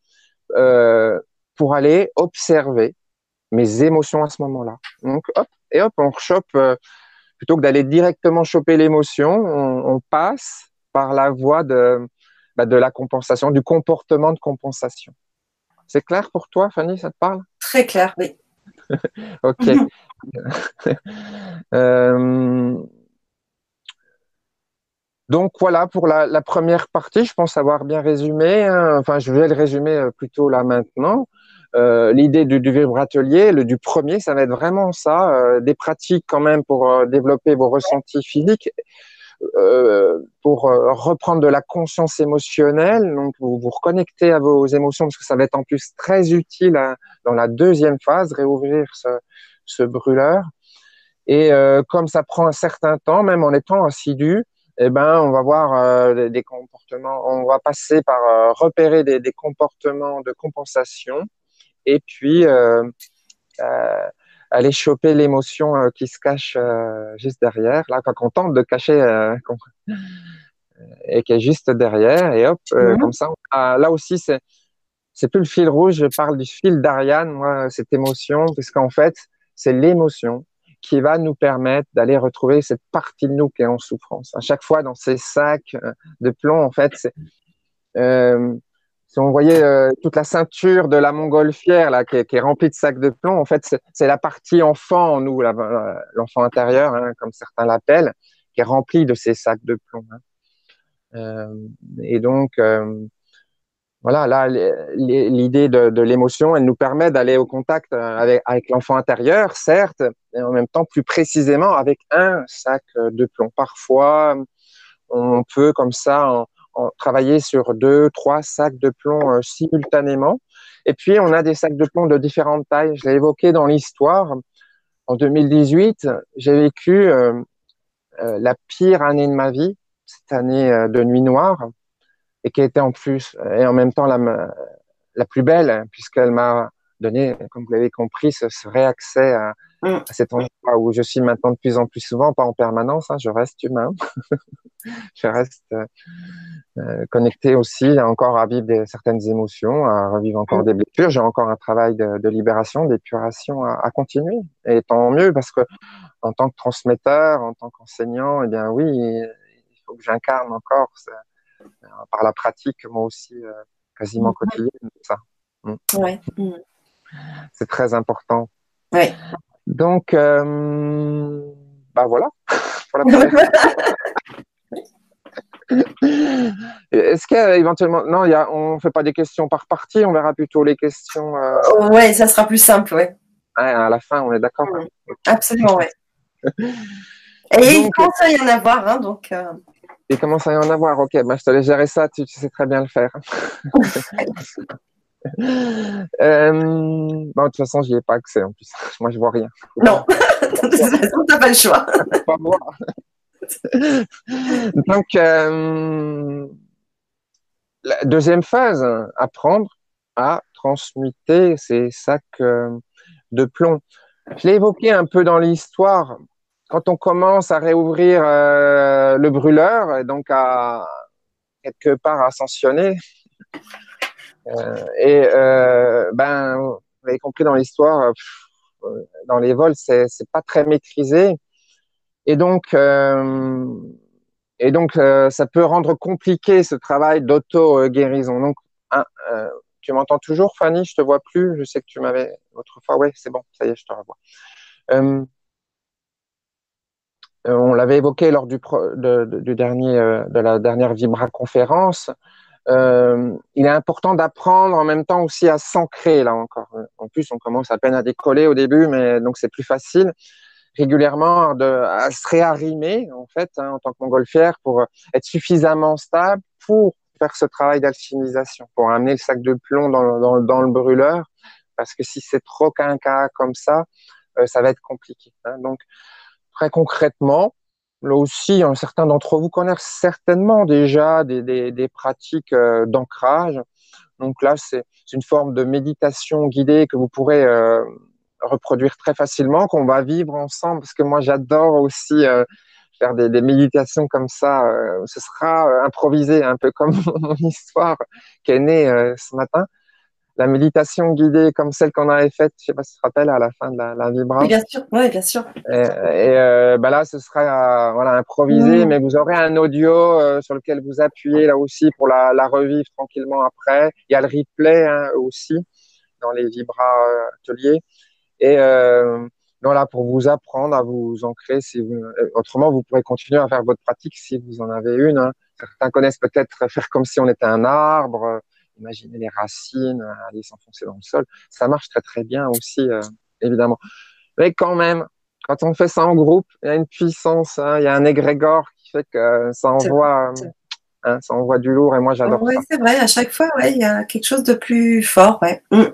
euh, pour aller observer mes émotions à ce moment-là. Donc, hop, et hop, on rechoppe, euh, plutôt que d'aller directement choper l'émotion, on, passe par la voie de, bah, de la compensation, du comportement de compensation. C'est clair pour toi, Fanny, ça te parle? Très clair, oui. ok. Euh, donc voilà pour la, première partie, je pense avoir bien résumé. Hein. Enfin, je vais le résumer euh, plutôt là maintenant. Euh, l'idée du, du vibratelier, le du premier, ça va être vraiment ça, des pratiques quand même pour développer vos ressentis physiques pour euh, reprendre de la conscience émotionnelle, donc vous vous reconnectez à vos émotions parce que ça va être en plus très utile dans la deuxième phase, réouvrir ce, ce brûleur. Et euh, comme ça prend un certain temps, même en étant assidu, eh ben, on va voir euh, des comportements, on va passer par euh, repérer des, des, comportements de compensation et puis euh, aller choper l'émotion euh, qui se cache euh, juste derrière, là, quand on tente de cacher euh, et qui est juste derrière, et hop, mhm. comme ça. là aussi, c'est c'est plus le fil rouge, je parle du fil d'Ariane, moi, cette émotion, parce qu'en fait, c'est l'émotion qui va nous permettre d'aller retrouver cette partie de nous qui est en souffrance. À chaque fois, dans ces sacs de plomb, en fait, c'est si on voyait euh, toute la ceinture de la montgolfière là, qui est, remplie de sacs de plomb, en fait, c'est la partie enfant en nous, l'enfant intérieur, hein, comme certains l'appellent, qui est remplie de ces sacs de plomb. Hein. Euh, et donc, euh, voilà, là, l'idée de, l'émotion, elle nous permet d'aller au contact avec, l'enfant intérieur, certes, et en même temps, plus précisément, avec un sac de plomb. Parfois, on peut comme ça, travailler sur deux, trois sacs de plomb euh, simultanément. Et puis, on a des sacs de plomb de différentes tailles. Je l'ai évoqué dans l'histoire. en 2018, j'ai vécu la pire année de ma vie, cette année de nuit noire, et qui était en plus et en même temps la, la plus belle, puisqu'elle m'a donné, comme vous l'avez compris, ce, ce réaccès à, mm. à, cet endroit où je suis maintenant de plus en plus souvent, pas en permanence, hein, je reste humain, je reste euh, euh, connecté aussi encore à vivre des, certaines émotions, à revivre encore mm. des blessures. J'ai encore un travail de, de libération, d'épuration à, à, continuer. Et tant mieux parce que en tant que transmetteur, en tant qu'enseignant, eh bien oui, il faut que j'incarne encore par la pratique moi aussi euh, quasiment mm. quotidienne ça. Ouais. C'est très important. Oui. Donc, euh, bah voilà. Est-ce qu'éventuellement, non, y a, on ne fait pas des questions par partie, on verra plutôt les questions. Euh... Oui, ça sera plus simple, oui. à la fin, on est d'accord? Absolument, oui. Et il commence à y en avoir, hein, donc. Euh... Il commence à y en avoir, ok. Bah, je te laisse gérer ça, tu, tu sais très bien le faire. Euh, de toute façon, j'y ai pas accès en plus. Moi, je vois rien. Non, de toute façon, t'as pas le choix. pas voir. Donc, euh, la deuxième phase, apprendre à transmuter ces sacs de plomb. Je l'ai évoqué un peu dans l'histoire. Quand on commence à réouvrir euh, le brûleur, et donc à quelque part ascensionner, et euh, ben, vous avez compris dans l'histoire, euh, dans les vols, c'est pas très maîtrisé, et donc et donc ça peut rendre compliqué ce travail d'auto guérison. Donc tu m'entends toujours, Fanny? Je te vois plus. Je sais que tu m'avais autrefois. Oui, c'est bon, ça y est, je te revois. Euh, on l'avait évoqué lors du, de, du dernier, de la dernière Vibra conférence. Euh, il est important d'apprendre en même temps aussi à s'ancrer là encore. En plus, on commence à peine à décoller au début, mais donc c'est plus facile régulièrement de, à se réarrimer en fait hein, en tant que montgolfière pour être suffisamment stable pour faire ce travail d'alchimisation, pour amener le sac de plomb dans, dans, dans le brûleur, parce que si c'est trop quinca comme ça, euh, ça va être compliqué. Hein. Donc très concrètement, Là aussi, un certain d'entre vous connaissent certainement déjà des, des, des pratiques euh, d'ancrage. Donc là, c'est une forme de méditation guidée que vous pourrez euh, reproduire très facilement, qu'on va vivre ensemble, parce que moi, j'adore aussi euh, faire des, des, méditations comme ça. Euh, ce sera improvisé, un peu comme mon histoire qui est née ce matin la méditation guidée comme celle qu'on avait faite, je sais pas si tu te rappelles, à la fin de la, la Vibra. Oui, bien sûr, oui, bien sûr. Et, et euh, bah là, ce sera euh, voilà, improvisé, mmh. mais vous aurez un audio euh, sur lequel vous appuyez là aussi pour la, la revivre tranquillement après. Il y a le replay hein, aussi dans les Vibra euh, ateliers. Et euh, là pour vous apprendre à vous ancrer. Si vous, autrement, vous pourrez continuer à faire votre pratique si vous en avez une. Hein. Certains connaissent peut-être faire comme si on était un arbre imaginer les racines, euh, aller s'enfoncer dans le sol. Ça marche très très bien aussi, euh, évidemment. Mais quand même, quand on fait ça en groupe, il y a une puissance, hein, il y a un égrégore qui fait que ça envoie, hein, ça envoie du lourd et moi j'adore ouais, C'est vrai, à chaque fois, ouais, il y a quelque chose de plus fort. Ouais. Mm.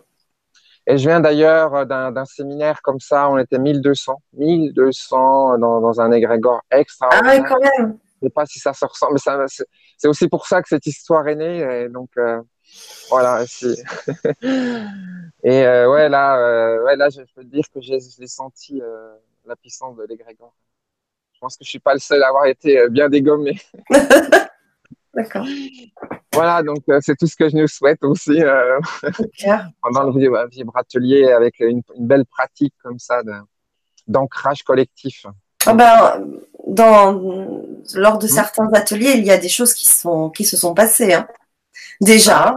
Et je viens d'ailleurs euh, d'un séminaire comme ça, on était 1200, 1200 dans, dans un égrégore extraordinaire. Ah ouais, quand même. Je sais pas si ça se ressent, mais c'est aussi pour ça que cette histoire est née. Et donc, euh, voilà. et euh, ouais, là, euh, ouais, là, je peux te dire que j'ai senti euh, la puissance de l'égrégore. Je pense que je suis pas le seul à avoir été euh, bien dégommé. D'accord. Voilà, donc c'est tout ce que je nous souhaite aussi pendant le vibratelier avec une, une, belle pratique comme ça d'ancrage collectif. Ah ben, dans, lors de mmh. certains ateliers, il y a des choses qui, sont, qui se sont passées. Hein. Déjà.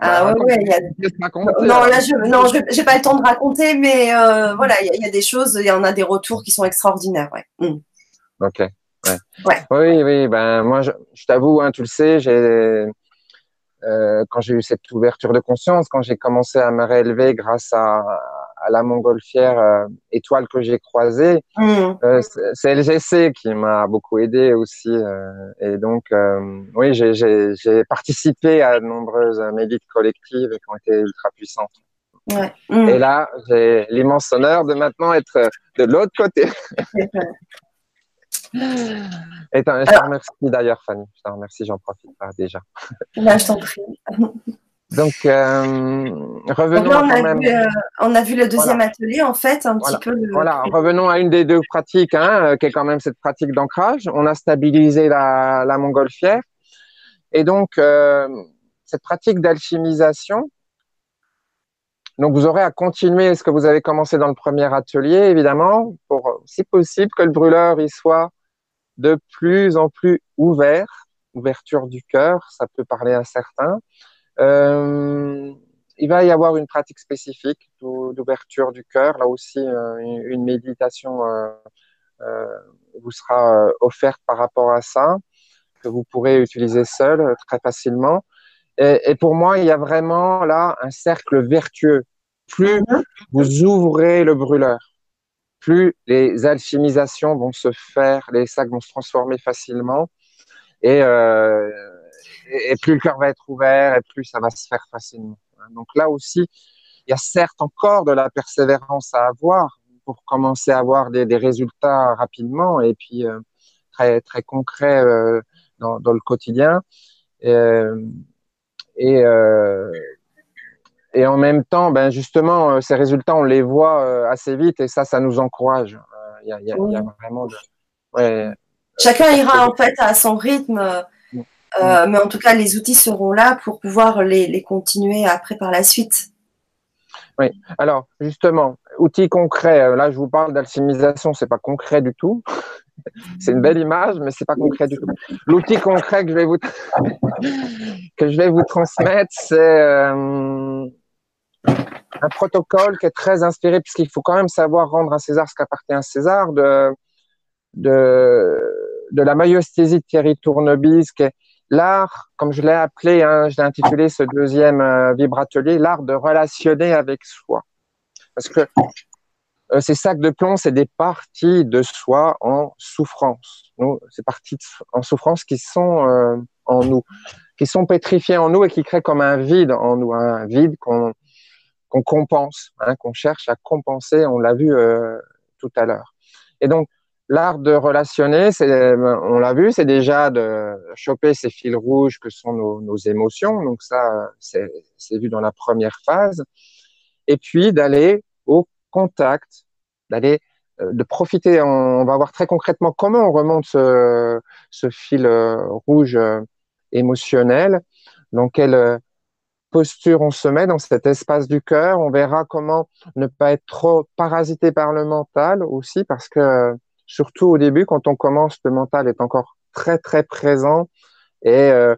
Ah, ah bah, ouais, ouais, y a... Non, là, je non, j'ai pas le temps de raconter, mais euh, voilà, il y, y, a des choses, il y en a des retours qui sont extraordinaires, ouais. Mm. Ok. Ouais. ouais. Oui, oui, ben moi, je, je t'avoue, hein, tu le sais, j'ai euh, quand j'ai eu cette ouverture de conscience, quand j'ai commencé à me réélever grâce à, à la montgolfière euh, étoile que j'ai croisée, mmh. euh, c'est LGC qui m'a beaucoup aidé aussi. Euh, et donc, oui, j'ai participé à de nombreuses médites collectives qui ont été ultra puissantes. Mm. Et là, j'ai l'immense honneur de maintenant être de l'autre côté. Et je te remercie d'ailleurs, Fanny. Je te remercie, j'en profite pas déjà. Là, je t'en prie. Donc, euh, revenons on, a vu, euh, on a vu le deuxième atelier, en fait, un petit peu. Voilà, revenons à une des deux pratiques, hein, euh, qui est quand même cette pratique d'ancrage. On a stabilisé la, la montgolfière. Et donc, cette pratique d'alchimisation, donc vous aurez à continuer ce que vous avez commencé dans le premier atelier, évidemment, pour, si possible, que le brûleur y soit de plus en plus ouvert, ouverture du cœur, ça peut parler à certains. Euh, il va y avoir une pratique spécifique d'ouverture du cœur. Là aussi, euh, une, méditation euh, vous sera offerte par rapport à ça, que vous pourrez utiliser seul très facilement. Et, et, pour moi, il y a vraiment là un cercle vertueux. Plus mhm. vous ouvrez le brûleur, plus les alchimisations vont se faire, les sacs vont se transformer facilement. Et euh, et, plus le cœur va être ouvert et plus ça va se faire facilement. Donc là aussi, il y a certes encore de la persévérance à avoir pour commencer à avoir des, des résultats rapidement et puis euh, très très concrets euh, dans, dans, le quotidien. Euh, et, et en même temps, ben justement, ces résultats, on les voit assez vite et ça, ça nous encourage. Il y a, y, a, y, a, vraiment de, ouais, Chacun ira en fait à son rythme euh, mais en tout cas, les outils seront là pour pouvoir les, les continuer après par la suite. Oui, alors justement, outils concrets. Euh, là, je vous parle d'alchimisation, c'est pas concret du tout. c'est une belle image, mais c'est pas concret du tout. L'outil concret que je vais vous que je vais vous transmettre, c'est euh, un protocole qui est très inspiré, puisqu'il faut quand même savoir rendre à César ce qu'appartient à César, de, de, de la maïosthésie de Thierry Tournebise, qui est l'art, comme je l'ai appelé, hein, je l'ai intitulé ce deuxième euh, vibratelier, l'art de relationner avec soi. Parce que euh, ces sacs de plomb, c'est des parties de soi en souffrance. C'est parties en souffrance qui sont euh, en nous, qui sont pétrifiées en nous et qui créent comme un vide en nous, hein, un vide qu'on compense, hein, qu'on cherche à compenser. On l'a vu tout à l'heure. Et donc, L'art de relationner, c'est, on l'a vu, c'est déjà de choper ces fils rouges que sont nos, émotions. Donc ça, c'est, vu dans la première phase. Et puis d'aller au contact, d'aller, euh, de profiter. On, va voir très concrètement comment on remonte ce, ce fil euh, rouge euh, émotionnel. Dans quelle posture on se met dans cet espace du cœur. On verra comment ne pas être trop parasité par le mental aussi, parce que surtout au début, quand on commence, le mental est encore très très présent et euh,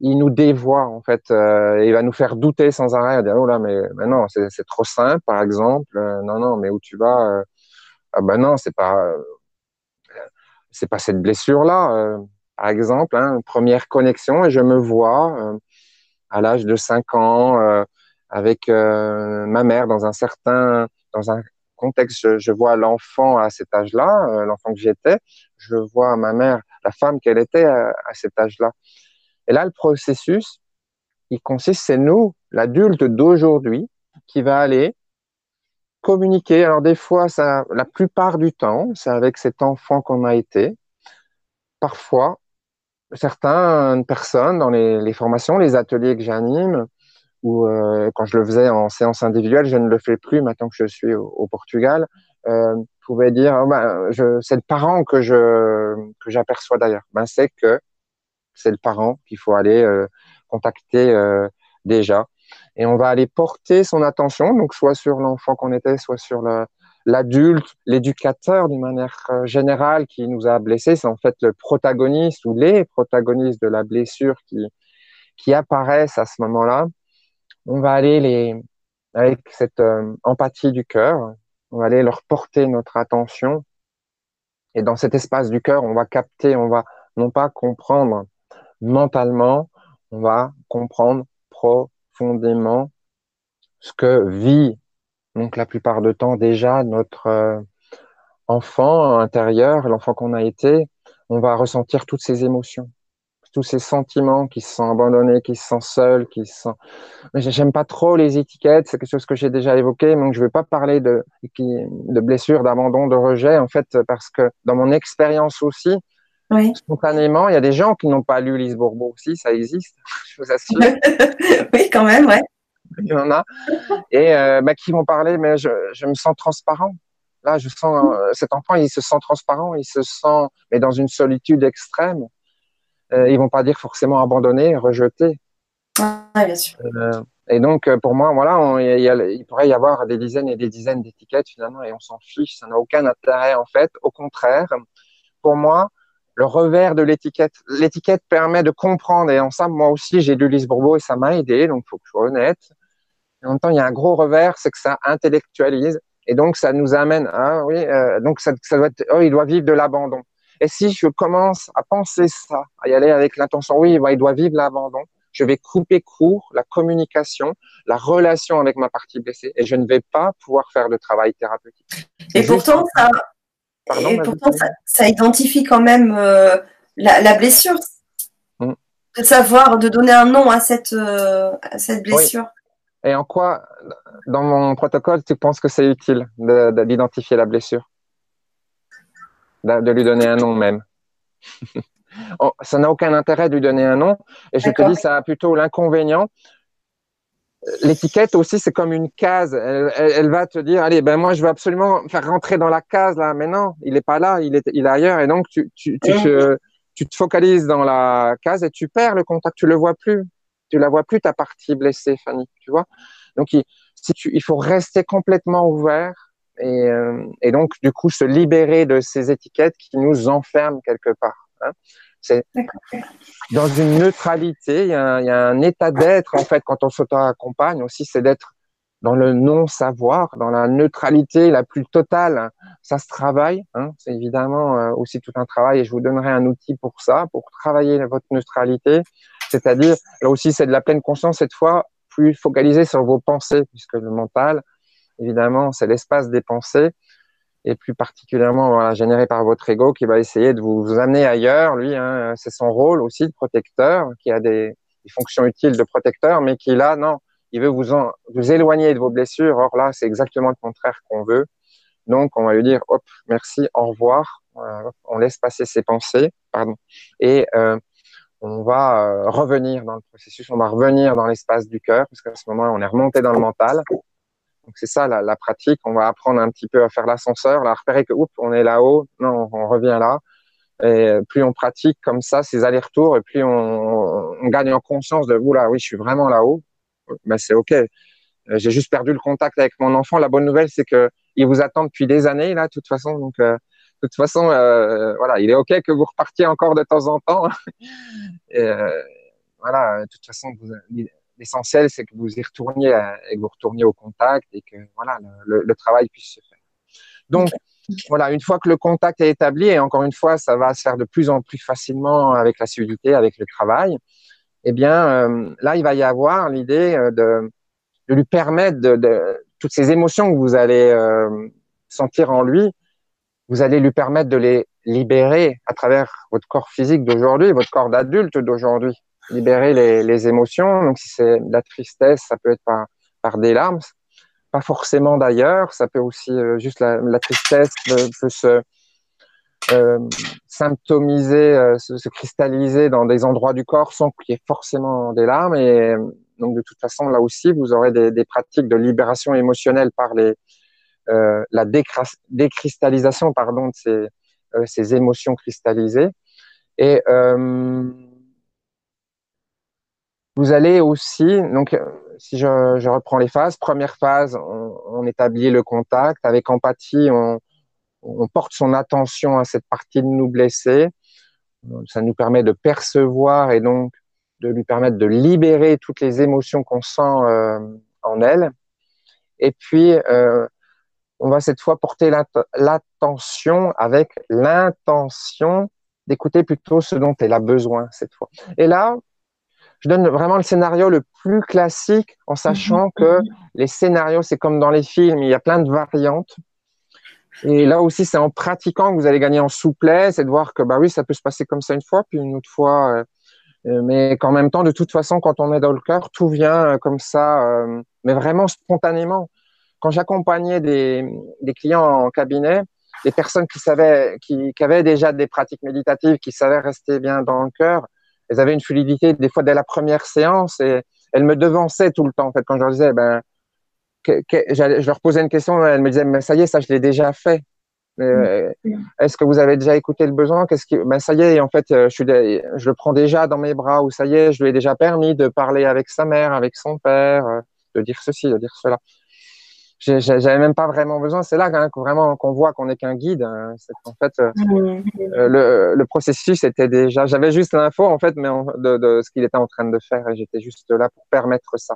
il nous dévoie en fait. Euh, il va nous faire douter sans arrêt, dire oh là mais, mais non c'est trop simple par exemple. Euh, non non mais où tu vas Ah ben non c'est pas c'est pas cette blessure là. par exemple, hein, première connexion et je me vois à l'âge de 5 ans avec ma mère dans un certain dans un contexte, je, vois l'enfant à cet âge-là, euh, l'enfant que j'étais, je vois ma mère, la femme qu'elle était à, cet âge-là. Et là, le processus, il consiste, c'est nous, l'adulte d'aujourd'hui, qui va aller communiquer. Alors des fois, ça, la plupart du temps, c'est avec cet enfant qu'on a été. Parfois, certaines personnes dans les, les formations, les ateliers que j'anime, ou euh, quand je le faisais en séance individuelle, je ne le fais plus maintenant que je suis au, Portugal, euh, pouvait dire, oh ben, je, c'est le parent que je que j'aperçois d'ailleurs. Ben c'est que c'est le parent qu'il faut aller euh, contacter euh, déjà, et on va aller porter son attention, donc soit sur l'enfant qu'on était, soit sur le, l'adulte, l'éducateur d'une manière euh, générale qui nous a blessés, c'est en fait le protagoniste ou les protagonistes de la blessure qui qui apparaissent à ce moment-là on va aller les, avec cette euh, empathie du cœur, on va aller leur porter notre attention. Et dans cet espace du cœur, on va capter, on va non pas comprendre mentalement, on va comprendre profondément ce que vit, donc la plupart du temps déjà, notre euh, enfant intérieur, l'enfant qu'on a été, on va ressentir toutes ces émotions. Tous ces sentiments, qui se sent abandonné, qui se sent seul, qui se sent. J'aime pas trop les étiquettes, c'est quelque chose que j'ai déjà évoqué, donc je ne vais pas parler de, de blessures, d'abandon, de rejet, en fait, parce que dans mon expérience aussi, spontanément, il y a des gens qui n'ont pas lu Lise Bourbeau aussi, ça existe, je vous assure. oui, quand même, ouais. Il y en a. Et euh, bah, qui vont parler, mais je, je me sens transparent. Là, je sens euh, cet enfant, il se sent transparent, il se sent, mais dans une solitude extrême. Euh, ils vont pas dire forcément abandonné, rejeté. Ah, bien sûr. Euh, et donc, euh, pour moi, voilà, il pourrait y avoir des dizaines et des dizaines d'étiquettes finalement, et on s'en fiche. Ça n'a aucun intérêt en fait. Au contraire, pour moi, le revers de l'étiquette, l'étiquette permet de comprendre. Et en ça, moi aussi, j'ai lu Lise Bourbeau et ça m'a aidé. Donc, il faut que je sois honnête. Et en même temps, il y a un gros revers, c'est que ça intellectualise. Et donc, ça nous amène, ah oui, euh, donc ça, ça, doit être, oh, il doit vivre de l'abandon. Et si je commence à penser ça, à y aller avec l'intention, oui, il doit vivre l'abandon, je vais couper court la communication, la relation avec ma partie blessée, et je ne vais pas pouvoir faire de travail thérapeutique. Et pourtant, ça, et pourtant ça, ça, identifie quand même euh, la, la, blessure. Mm. De savoir, de donner un nom à cette, euh, à cette blessure. Et en quoi, dans mon protocole, tu penses que c'est utile d'identifier la blessure? De, lui donner un nom même oh, Ça n'a aucun intérêt de lui donner un nom. Et je te dis, ça a plutôt l'inconvénient. L'étiquette aussi, c'est comme une case. Elle, va te dire, allez, ben moi, je veux absolument faire rentrer dans la case là. Mais non, il n'est pas là, il est, il est ailleurs. Et donc, tu, tu, tu, te, tu te focalises dans la case et tu perds le contact. Tu le vois plus tu la vois plus ta partie blessée, Fanny, tu vois? Donc il, si tu, il faut rester complètement ouvert et, euh, et, donc du coup se libérer de ces étiquettes qui nous enferment quelque part. Hein. C'est dans une neutralité, il y a, il y a un état d'être en fait quand on s'auto-accompagne aussi, c'est d'être dans le non-savoir, dans la neutralité la plus totale. Ça se travaille, hein. c'est évidemment euh, aussi tout un travail et je vous donnerai un outil pour ça, pour travailler votre neutralité. C'est-à-dire, là aussi, c'est de la pleine conscience cette fois, plus focalisé sur vos pensées, puisque le mental, évidemment, c'est l'espace des pensées, et plus particulièrement généré par votre ego qui va essayer de vous, amener ailleurs. Lui, hein, c'est son rôle aussi de protecteur, qui a des, fonctions utiles de protecteur, mais qui là, non, il veut vous, vous éloigner de vos blessures. Or là, c'est exactement le contraire qu'on veut. Donc, on va lui dire, hop, merci, au revoir. on laisse passer ses pensées, pardon, et euh, on va euh, revenir dans le processus, on va revenir dans l'espace du cœur, parce qu'à ce moment, on est remonté dans le mental. Donc c'est ça la, pratique. On va apprendre un petit peu à faire l'ascenseur, à repérer que oups, on est là-haut, non, on, revient là. Et plus on pratique comme ça ces allers-retours, et plus on, gagne en conscience de oula, oui, je suis vraiment là-haut. Ben c'est ok. J'ai juste perdu le contact avec mon enfant. La bonne nouvelle, c'est que il vous attend depuis des années là, de toute façon. Donc euh, de toute façon, euh, voilà, il est OK que vous repartiez encore de temps en temps. et, euh, voilà, de toute façon, l'essentiel, c'est que vous y retourniez et que vous retourniez au contact et que voilà, le, travail puisse se faire. Donc, voilà, une fois que le contact est établi, et encore une fois, ça va se faire de plus en plus facilement avec la civilité, avec le travail, eh bien, euh, là, il va y avoir l'idée de, de, lui permettre de, de, toutes ces émotions que vous allez sentir en lui, vous allez lui permettre de les libérer à travers votre corps physique d'aujourd'hui, votre corps d'adulte d'aujourd'hui. Libérer les, émotions. Donc, si c'est de la tristesse, ça peut être par, par des larmes. Pas forcément d'ailleurs. Ça peut aussi, euh, juste la, tristesse peut, se euh, symptomiser, euh, se, se, cristalliser dans des endroits du corps sans qu'il y ait forcément des larmes. Et donc, de toute façon, là aussi, vous aurez des, pratiques de libération émotionnelle par les, la décristallisation pardon, de ces, ces, émotions cristallisées. Et vous allez aussi, donc si je, reprends les phases, première phase, on, établit le contact. Avec empathie, on, porte son attention à cette partie de nous blessée. Ça nous permet de percevoir et donc de lui permettre de libérer toutes les émotions qu'on sent euh, en elle. Et puis, euh, on va cette fois porter l'attention avec l'intention d'écouter plutôt ce dont elle a besoin cette fois. Et là, je donne vraiment le scénario le plus classique en sachant mhm. que les scénarios, c'est comme dans les films, il y a plein de variantes. Et là aussi, c'est en pratiquant que vous allez gagner en souplesse et de voir que, bah oui, ça peut se passer comme ça une fois, puis une autre fois, euh, mais qu'en même temps, de toute façon, quand on est dans le cœur, tout vient comme ça, mais vraiment spontanément. Quand j'accompagnais des, des clients en cabinet, des personnes qui savaient, qui, qui, avaient déjà des pratiques méditatives, qui savaient rester bien dans le cœur, elles avaient une fluidité des fois dès la première séance et elles me devançaient tout le temps. En fait, quand je leur disais, ben, que, que, je leur posais une question, elles me disaient, mais ça y est, ça je l'ai déjà fait. Euh, est-ce que vous avez déjà écouté le besoin? Qu'est-ce qui Ben ça y est, en fait, je, suis, je le prends déjà dans mes bras ou ça y est, je lui ai déjà permis de parler avec sa mère, avec son père, de dire ceci, de dire cela j'avais même pas vraiment besoin. C'est là hein, vraiment qu'on voit qu'on n'est qu'un guide. Hein. En fait, euh, mmh. euh, le, le, processus était déjà. J'avais juste l'info en fait, mais de, de, ce qu'il était en train de faire et j'étais juste là pour permettre ça.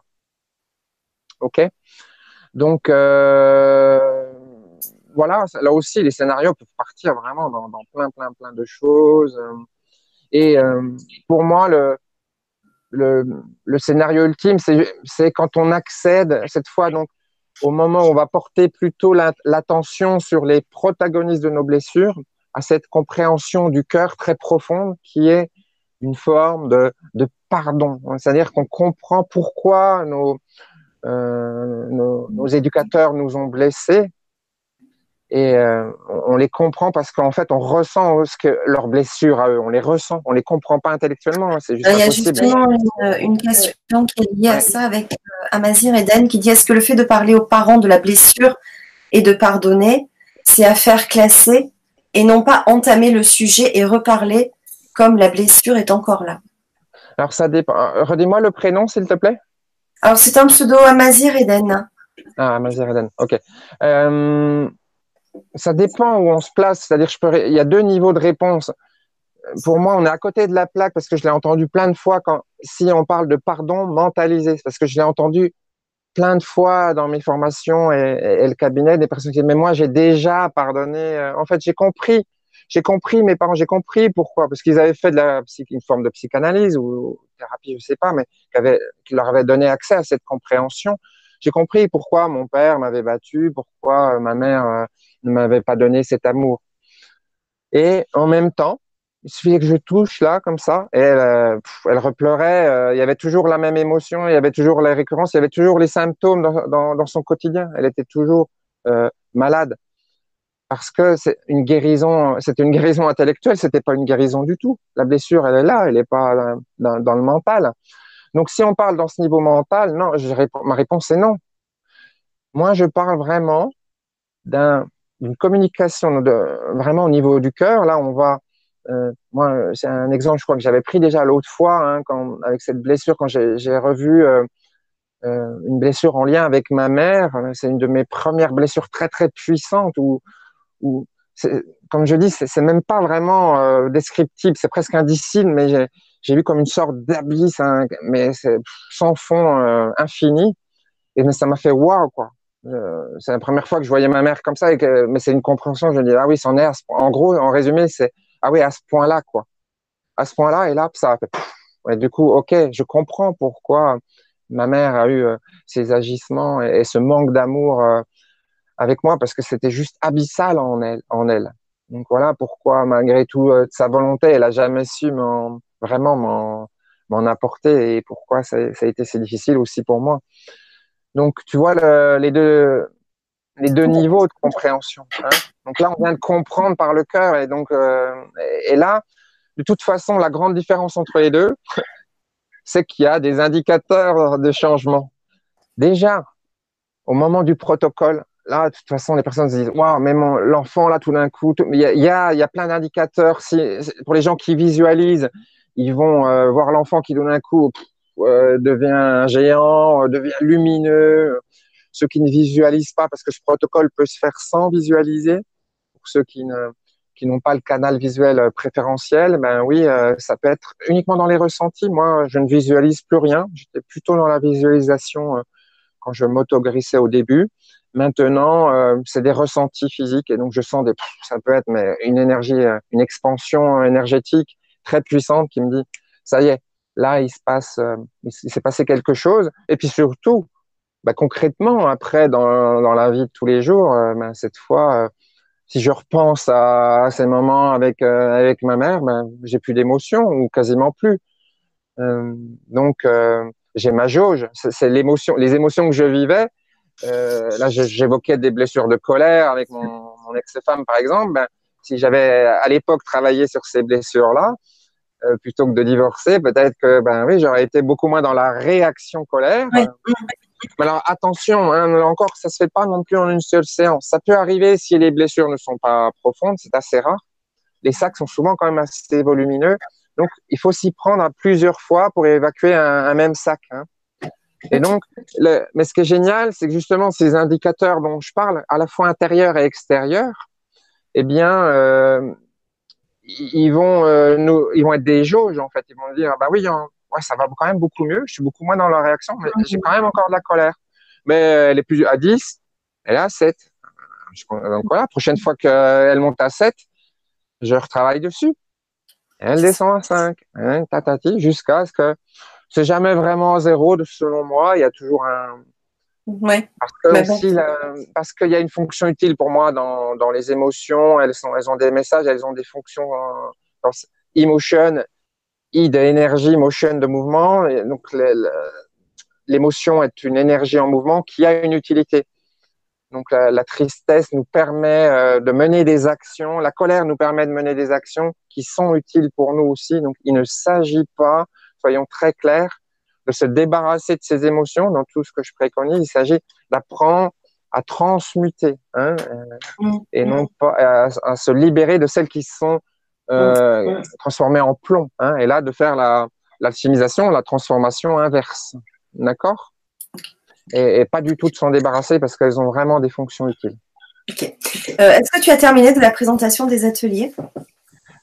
Ok? Donc euh, voilà, là aussi les scénarios peuvent partir vraiment dans, dans plein plein plein de choses. Et pour moi le le, le scénario ultime, c'est quand on accède cette fois donc au moment où on va porter plutôt l'attention sur les protagonistes de nos blessures, à cette compréhension du cœur très profonde qui est une forme de, pardon. C'est-à-dire qu'on comprend pourquoi nos, euh, éducateurs nous ont blessés et euh, on les comprend parce qu'en fait, on ressent ce que leurs blessures à eux, on les ressent, on les comprend pas intellectuellement. Hein, c'est juste Il y a justement une, question qui est liée à ça avec euh, Amazir Eden qui dit est-ce que le fait de parler aux parents de la blessure et de pardonner, c'est à faire classer et non pas entamer le sujet et reparler comme la blessure est encore là? Alors ça dépend. Redis-moi le prénom, s'il te plaît. Alors c'est un pseudo Amazir Eden. Ah, Amazir Eden, ok. Euh ça dépend où on se place. C'est-à-dire, il y a deux niveaux de réponse. Pour moi, on est à côté de la plaque parce que je l'ai entendu plein de fois quand, si on parle de pardon mentalisé, parce que je l'ai entendu plein de fois dans mes formations et, le cabinet des personnes qui disent, mais moi, j'ai déjà pardonné. Euh, en fait, j'ai compris, j'ai compris mes parents, j'ai compris pourquoi, parce qu'ils avaient fait une forme de psychanalyse ou thérapie, je sais pas, mais qui, leur avait donné accès à cette compréhension. J'ai compris pourquoi mon père m'avait battu, pourquoi ma mère euh, ne m'avait pas donné cet amour. Et en même temps, il suffisait que je touche là, comme ça, et elle, euh, elle repleurait. Euh, il y avait toujours la même émotion, il y avait toujours les récurrences, il y avait toujours les symptômes dans, dans, son quotidien. Elle était toujours euh, malade parce que c'est une guérison, c'était une guérison intellectuelle, c'était pas une guérison du tout. La blessure, elle est là, elle est pas dans, le mental. Donc, si on parle dans ce niveau mental, non, ma réponse est non. Moi, je parle vraiment d'un d'une communication de, vraiment au niveau du cœur. Là, on va, euh, moi, c'est un exemple, je crois que j'avais pris déjà l'autre fois, hein, quand, avec cette blessure, quand j'ai revu euh, euh, une blessure en lien avec ma mère. C'est une de mes premières blessures très très puissantes où, où comme je dis, c'est même pas vraiment euh, descriptible, c'est presque indicible, mais j'ai vu comme une sorte d'abysse, hein, mais sans fond euh, infini. Et mais ça m'a fait waouh quoi. Euh, c'est la première fois que je voyais ma mère comme ça, mais c'est une compréhension. Je me dis, ah oui, c'en est. en gros, en résumé, c'est ah oui, à ce point-là, quoi. À ce point-là, et là, ça a fait. Du coup, ok, je comprends pourquoi ma mère a eu euh, ces agissements et, ce manque d'amour euh, avec moi, parce que c'était juste abyssal en elle, en elle. Donc voilà pourquoi, malgré tout sa volonté, elle a jamais su vraiment m'en apporter et pourquoi ça, a été si difficile aussi pour moi. Donc, tu vois les, deux, niveaux de compréhension. Hein. Donc là, on vient de comprendre par le cœur. Et donc, euh, et là, de toute façon, la grande différence entre les deux, c'est qu'il y a des indicateurs de changement. Déjà, au moment du protocole, là, de toute façon, les personnes se disent, waouh, mais l'enfant, là, tout d'un coup, il y a, y, y a, plein d'indicateurs. Pour les gens qui visualisent, ils vont euh, voir l'enfant qui, d'un coup, devient un géant, euh, devient lumineux. Ceux qui ne visualisent pas, parce que ce protocole peut se faire sans visualiser. Pour ceux qui ne qui n'ont pas le canal visuel euh, préférentiel, ben oui, ça peut être uniquement dans les ressentis. Moi, je ne visualise plus rien. J'étais plutôt dans la visualisation quand je m'autogrissais au début. Maintenant, c'est des ressentis physiques et donc je sens des, ça peut être mais une énergie, une expansion énergétique très puissante qui me dit, ça y est, là, il se passe, euh, il s'est passé quelque chose. Et puis surtout, bah, concrètement, après, dans, dans, la vie de tous les jours, euh, bah, cette fois, euh, si je repense à, ces moments avec avec ma mère, ben j'ai plus d'émotion ou quasiment plus. donc, j'ai ma jauge. C'est l'émotion, les émotions que je vivais. là, j'évoquais des blessures de colère avec mon, mon ex-femme, par exemple. Ben, si j'avais à l'époque travaillé sur ces blessures-là, euh, plutôt que de divorcer, peut-être que ben oui, j'aurais été beaucoup moins dans la réaction colère. Mais alors attention, hein, encore, ça se fait pas non plus en une seule séance. Ça peut arriver si les blessures ne sont pas profondes, c'est assez rare. Les sacs sont souvent quand même assez volumineux, donc il faut s'y prendre à plusieurs fois pour évacuer un, même sac. Hein. Et donc, le, mais ce qui est génial, c'est que justement ces indicateurs dont je parle, à la fois intérieurs et extérieurs, eh bien, euh, ils vont euh, nous, ils vont être des jauges en fait. Ils vont dire bah oui, ouais, ça va quand même beaucoup mieux. Je suis beaucoup moins dans la réaction, mais j'ai quand même encore de la colère. Mais elle est plus à 10, elle est à 7. Donc voilà, prochaine fois qu'elle monte à 7, je retravaille dessus. Elle descend à 5, hein, tatati, jusqu'à ce que c'est jamais vraiment zéro selon moi. Il y a toujours un, Ouais. Parce que parce qu'il y a une fonction utile pour moi dans, dans les émotions. Elles sont, elles ont des messages, elles ont des fonctions euh, dans emotion, I de énergie, motion de mouvement. Et donc l'émotion est une énergie en mouvement qui a une utilité. Donc la, la tristesse nous permet euh, de mener des actions, la colère nous permet de mener des actions qui sont utiles pour nous aussi. Donc il ne s'agit pas, soyons très clairs, de se débarrasser de ses émotions dans tout ce que je préconise. Il s'agit d'apprendre à transmuter hein, euh, et non pas à, se libérer de celles qui sont euh, transformées en plomb. Hein, et là, de faire la l'alchimisation, la transformation inverse. D'accord? Et, pas du tout de s'en débarrasser parce qu'elles ont vraiment des fonctions utiles. Ok. Euh, est-ce que tu as terminé de la présentation des ateliers?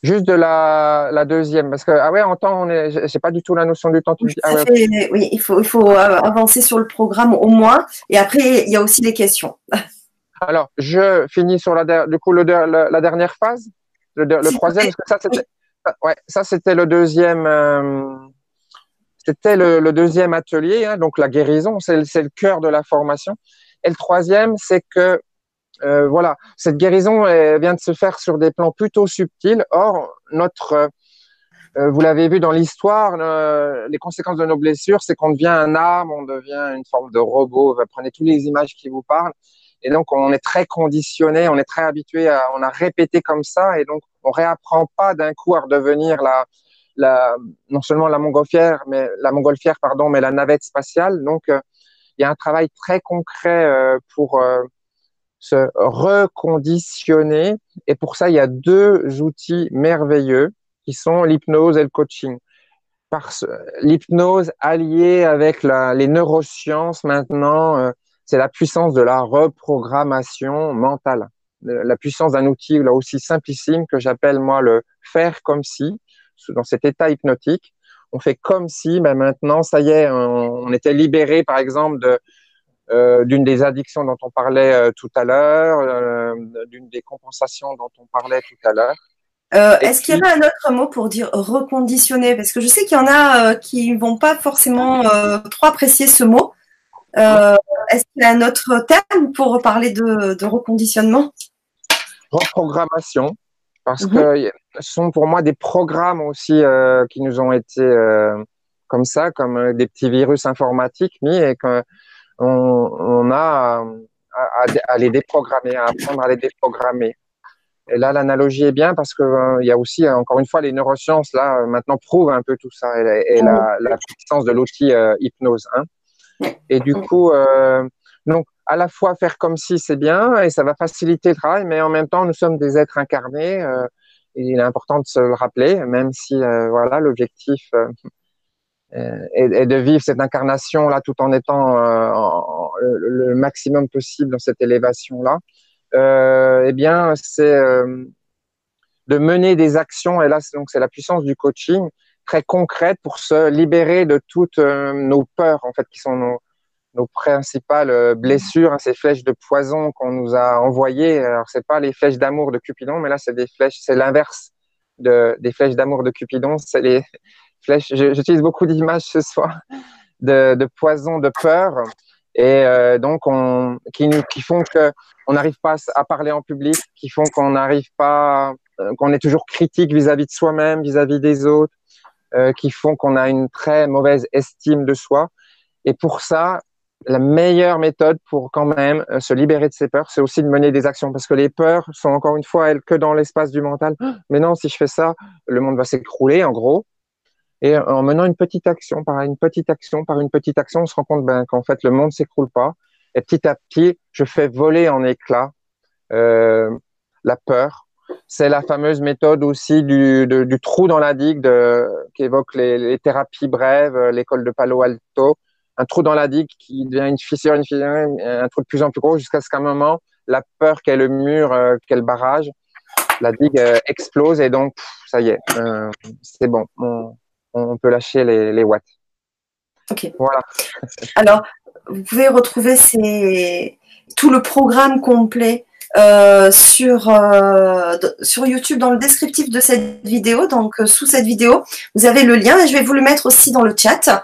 Juste de la, la, deuxième, parce que ah ouais, en temps, on est, j'ai pas du tout la notion du temps. Oui, ah oui il faut, il faut euh, avancer sur le programme au moins, et après il y a aussi les questions. Alors, je finis sur la, du coup le, la dernière phase, le, le troisième, parce que ça c'était, ouais, ça c'était le deuxième, euh, c'était le, le, deuxième atelier, hein, donc la guérison, c'est le cœur de la formation. Et le troisième, c'est que euh, voilà, cette guérison vient de se faire sur des plans plutôt subtils. Or, notre, euh, euh, vous l'avez vu dans l'histoire, les conséquences de nos blessures, c'est qu'on devient un arme, on devient une forme de robot. Vous prenez toutes les images qui vous parlent, et donc on est très conditionné, on est très habitué, à, on a répété comme ça, et donc on réapprend pas d'un coup à redevenir la, la, non seulement la montgolfière, mais la montgolfière, pardon, mais la navette spatiale. Donc il y a un travail très concret pour se reconditionner. Et pour ça, il y a deux outils merveilleux qui sont l'hypnose et le coaching. Parce l'hypnose alliée avec la, les neurosciences maintenant, euh, c'est la puissance de la reprogrammation mentale. La puissance d'un outil là aussi simplissime que j'appelle moi le faire comme si, dans cet état hypnotique, on fait comme si, ben maintenant, ça y est, on était libéré, par exemple, de, euh, d'une des addictions dont on parlait euh, tout à l'heure, euh, d'une des compensations dont on parlait tout à l'heure. Est-ce qu'il y avait un autre mot pour dire reconditionner? Parce que je sais qu'il y en a qui vont pas forcément trop apprécier ce mot. Est-ce qu'il y a un autre terme pour parler de, reconditionnement? Reprogrammation, parce mhm. que ce sont pour moi des programmes aussi qui nous ont été comme ça, comme des petits virus informatiques mis et que on, a à, les déprogrammer, à apprendre à les déprogrammer. Et là, l'analogie est bien parce que euh, y a aussi, encore une fois, les neurosciences là euh, maintenant prouvent un peu tout ça et, la, puissance de l'outil euh, hypnose. Hein. Et du coup, donc à la fois faire comme si c'est bien et ça va faciliter le travail, mais en même temps, nous sommes des êtres incarnés. et il est important de se le rappeler, même si voilà l'objectif euh, et, de vivre cette incarnation là tout en étant euh, le, maximum possible dans cette élévation là euh, eh bien c'est de mener des actions et là donc c'est la puissance du coaching très concrète pour se libérer de toutes nos peurs en fait qui sont nos, principales blessures, hein, ces flèches de poison qu'on nous a envoyées. Alors c'est pas les flèches d'amour de Cupidon, mais là c'est des flèches, c'est l'inverse de, des flèches d'amour de Cupidon, c'est les, J'utilise beaucoup d'images ce soir de, de poison, de peur, et euh, donc on, qui, nous, qui font que on n'arrive pas à parler en public, qui font qu'on n'arrive pas, euh, qu'on est toujours critique vis-à-vis de soi-même, vis-à-vis des autres, qui font qu'on a une très mauvaise estime de soi. Et pour ça, la meilleure méthode pour quand même euh, se libérer de ses peurs, c'est aussi de mener des actions parce que les peurs sont encore une fois elles que dans l'espace du mental. Mais non, si je fais ça, le monde va s'écrouler en gros. Et en menant une petite action par une petite action par une petite action, on se rend compte ben, qu'en fait le monde s'écroule pas. Et petit à petit, je fais voler en éclats euh, la peur. C'est la fameuse méthode aussi du, trou dans la digue qui évoque les, thérapies brèves, l'école de Palo Alto un trou dans la digue qui devient une fissure, une fissure, un trou de plus en plus gros jusqu'à ce qu'à un moment, la peur qu'est le mur, euh, qu'est le barrage, la digue euh, explose et donc, ça y est, euh, c'est bon, on, peut lâcher les, watts. Ok. Voilà. Alors, vous pouvez retrouver tout le programme complet sur, sur YouTube dans le descriptif de cette vidéo. Donc, sous cette vidéo, vous avez le lien et je vais vous le mettre aussi dans le chat.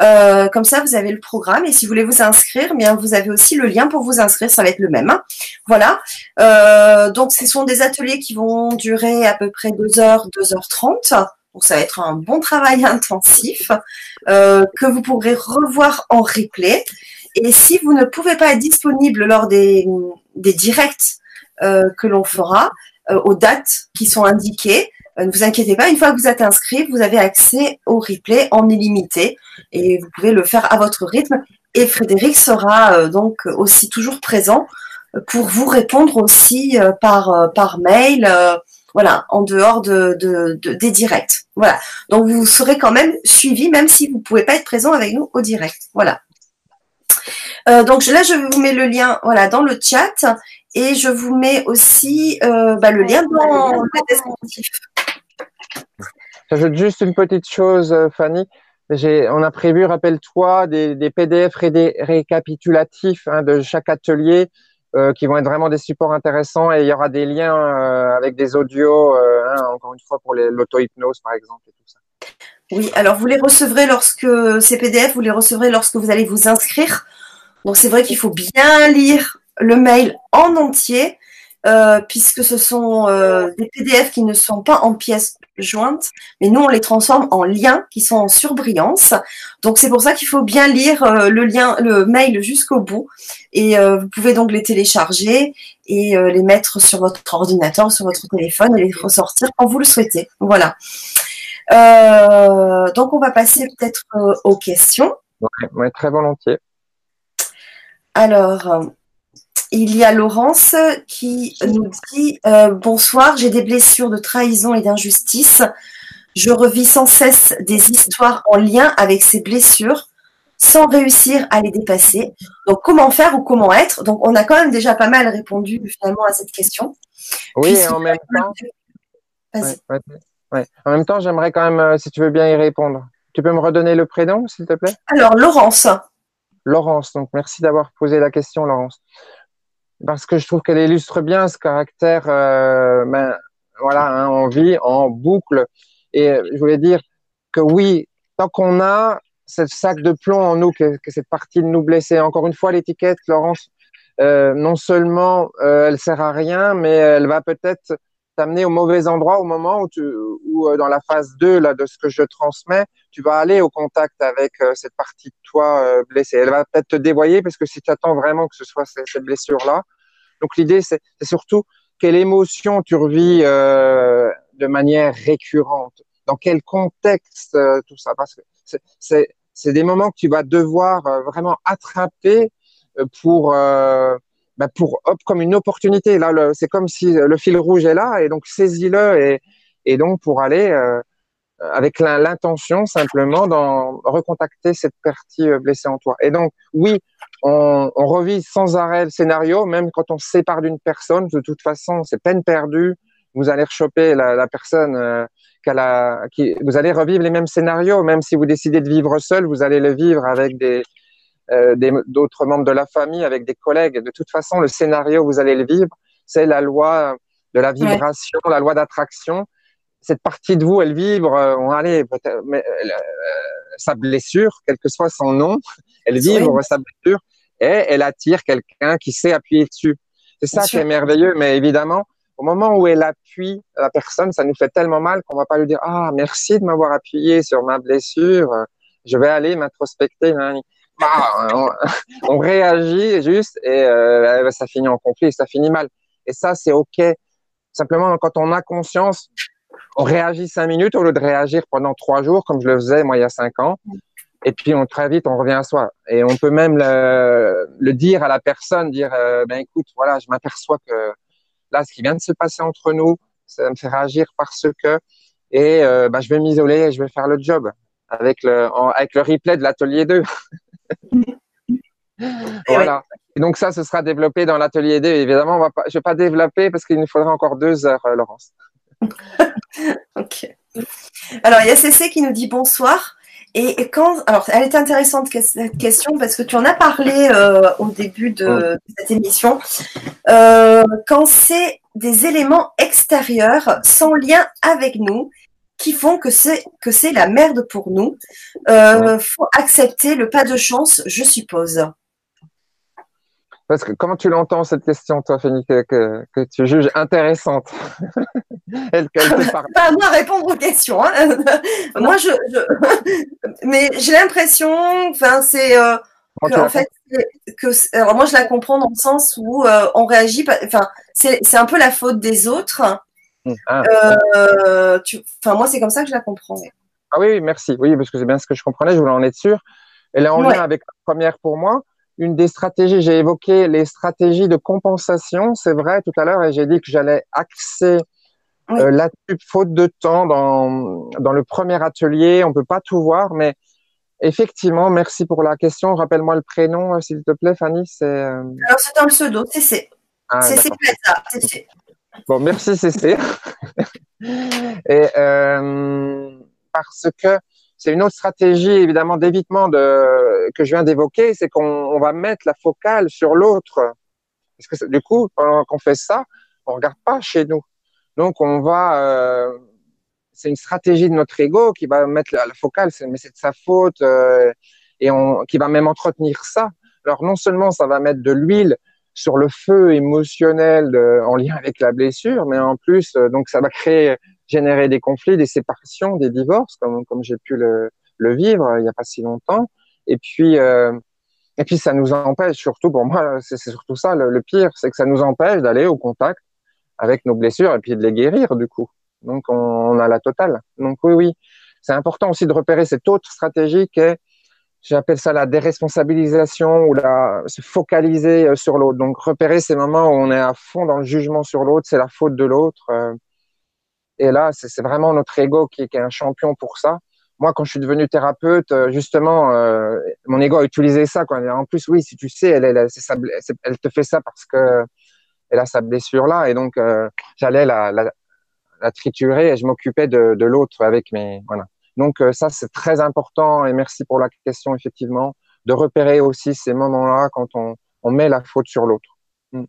Euh, comme ça, vous avez le programme et si vous voulez vous inscrire, bien vous avez aussi le lien pour vous inscrire, ça va être le même. Hein. Voilà. Euh, donc, ce sont des ateliers qui vont durer à peu près 2 heures, 2h30. Donc, ça va être un bon travail intensif euh, que vous pourrez revoir en replay. Et si vous ne pouvez pas être disponible lors des, directs que l'on fera, aux dates qui sont indiquées, ne vous inquiétez pas, une fois que vous êtes inscrit, vous avez accès au replay en illimité et vous pouvez le faire à votre rythme. Et Frédéric sera euh, donc aussi toujours présent pour vous répondre aussi euh, euh, par mail, voilà, en dehors de, des directs. Voilà. Donc vous serez quand même suivi, même si vous ne pouvez pas être présent avec nous au direct. Voilà. donc là, je vous mets le lien voilà, dans le chat et je vous mets aussi bah, le lien dans le descriptif. J'ajoute juste une petite chose, euh, Fanny. On a prévu, rappelle-toi, des, des, PDF récapitulatifs hein, de chaque atelier euh, qui vont être vraiment des supports intéressants et il y aura des liens euh, avec des audios, hein, encore une fois pour l'auto-hypnose par exemple et tout ça. Oui, alors vous les recevrez lorsque ces PDF, vous les recevrez lorsque vous allez vous inscrire. Donc c'est vrai qu'il faut bien lire le mail en entier euh, puisque ce sont euh, des PDF qui ne sont pas en pièces jointes, mais nous on les transforme en liens qui sont en surbrillance. Donc c'est pour ça qu'il faut bien lire euh, le lien, le mail jusqu'au bout, et vous pouvez donc les télécharger et les mettre sur votre ordinateur, sur votre téléphone et les ressortir quand vous le souhaitez. Voilà. donc on va passer peut-être aux questions. Oui, très volontiers. Alors, il y a Laurence qui nous dit euh, Bonsoir, j'ai des blessures de trahison et d'injustice. Je revis sans cesse des histoires en lien avec ces blessures sans réussir à les dépasser. Donc, comment faire ou comment être? Donc, on a quand même déjà pas mal répondu finalement à cette question. Oui, en même temps. En même temps, j'aimerais quand même, euh, si tu veux bien y répondre. Tu peux me redonner le prénom, s'il te plaît? Alors, Laurence. Laurence, donc merci d'avoir posé la question, Laurence parce que je trouve qu'elle illustre bien ce caractère, euh, ben, voilà, hein, on vit en boucle. Et je voulais dire que oui, tant qu'on a ce sac de plomb en nous, que, que cette partie de nous blessée, encore une fois, l'étiquette, Laurence, euh, non seulement euh, elle sert à rien, mais elle va peut-être t'amener au mauvais endroit au moment où, tu, où euh, dans la phase 2 là, de ce que je transmets, tu vas aller au contact avec euh, cette partie de toi euh, blessée. Elle va peut-être te dévoyer parce que si tu attends vraiment que ce soit cette, cette blessure-là. Donc l'idée, c'est surtout quelle émotion tu revis de manière récurrente, dans quel contexte tout ça? Parce que c'est des moments que tu vas devoir vraiment attraper pour bah pour hop comme une opportunité. Là, c'est comme si le fil rouge est là et donc saisis-le et, et donc pour aller euh, avec l'intention simplement d'en recontacter cette partie euh, blessée en toi. Et donc oui, on, on revit sans arrêt le scénario, même quand on se sépare d'une personne. De toute façon, c'est peine perdue. Vous allez rechoper la, la personne euh, a, qui, vous allez revivre les mêmes scénarios, même si vous décidez de vivre seul, vous allez le vivre avec des, euh, d'autres membres de la famille, avec des collègues. De toute façon, le scénario, vous allez le vivre, c'est la loi de la vibration, la loi d'attraction. Cette partie de vous, elle vibre, euh, on allait, mais, euh, sa blessure, quel que soit son nom, elle vibre sa blessure et elle attire quelqu'un qui sait appuyer dessus. C'est ça qui est merveilleux, mais évidemment, au moment où elle appuie la personne, ça nous fait tellement mal qu'on va pas lui dire ah merci de m'avoir appuyé sur ma blessure, je vais aller m'introspecter. Bah, on, réagit juste et euh, ça finit en conflit, ça finit mal. Et ça c'est ok. Simplement quand on a conscience, on réagit cinq minutes au lieu de réagir pendant trois jours comme je le faisais moi il y a cinq ans. Et puis on très vite on revient à soi. Et on peut même le, dire à la personne, dire euh, ben écoute voilà je m'aperçois que là, ce qui vient de se passer entre nous, ça me fait réagir parce que, et euh, bah, je vais m'isoler et je vais faire le job avec le, avec le replay de l'atelier 2. voilà. Et donc ça, ce sera développé dans l'atelier 2. Évidemment, on va pas, je ne vais pas développer parce qu'il nous faudra encore deux heures, euh, Laurence. ok. Alors, il y a CC qui nous dit bonsoir. Et quand, alors, elle est intéressante cette question parce que tu en as parlé euh, au début de, cette émission. Euh, quand c'est des éléments extérieurs sans lien avec nous qui font que c'est que c'est la merde pour nous, euh, faut accepter le pas de chance, je suppose. Parce que comment tu l'entends cette question, toi, Fanny, que, que, tu juges intéressante? Elle, te parle. Pas à moi répondre aux questions. Hein. moi, je, mais j'ai l'impression, enfin, c'est euh, en fait que alors moi je la comprends dans le sens où euh, on réagit, enfin, c'est un peu la faute des autres. Hum, ah. euh, enfin, moi, c'est comme ça que je la comprends. Ah oui, merci. Oui, parce que c'est bien ce que je comprenais. Je voulais en être sûr. Elle est en lien avec la première pour moi une des stratégies, j'ai évoqué les stratégies de compensation, c'est vrai tout à l'heure, et j'ai dit que j'allais axer euh, là-dessus, faute de temps, dans, dans le premier atelier. On peut pas tout voir, mais effectivement, merci pour la question. Rappelle-moi le prénom, euh, s'il te plaît, Fanny. C'est, euh, Alors, c'est un pseudo, CC. Ah, CC. Bon, merci, CC. et parce que c'est une autre stratégie évidemment d'évitement de, que je viens d'évoquer, c'est qu'on va mettre la focale sur l'autre. Parce que du coup, pendant qu'on fait ça, on regarde pas chez nous. Donc on va, euh, c'est une stratégie de notre ego qui va mettre la, focale, mais c'est de sa faute euh, et qui va même entretenir ça. Alors non seulement ça va mettre de l'huile sur le feu émotionnel de, en lien avec la blessure, mais en plus euh, donc ça va créer générer des conflits, des séparations, des divorces, comme, comme j'ai pu le, le, vivre il n'y a pas si longtemps. Et puis, euh, et puis ça nous empêche, surtout pour moi, c'est surtout ça le, pire, c'est que ça nous empêche d'aller au contact avec nos blessures et puis de les guérir du coup. Donc on, on a la totale. Donc oui, oui, c'est important aussi de repérer cette autre stratégie qui est, j'appelle ça la déresponsabilisation ou la se focaliser euh, sur l'autre. Donc repérer ces moments où on est à fond dans le jugement sur l'autre, c'est la faute de l'autre. Euh, et là, c'est vraiment notre ego qui, qui, est un champion pour ça. Moi, quand je suis devenu thérapeute, euh, justement, euh, mon ego a utilisé ça. Quoi. En plus, oui, si tu sais, elle, elle, elle te fait ça parce que elle a sa blessure là, et donc euh, j'allais la, la, la, triturer et je m'occupais de, de l'autre avec mes voilà. Donc euh, ça, c'est très important et merci pour la question effectivement de repérer aussi ces moments-là quand on, on met la faute sur l'autre. Mm.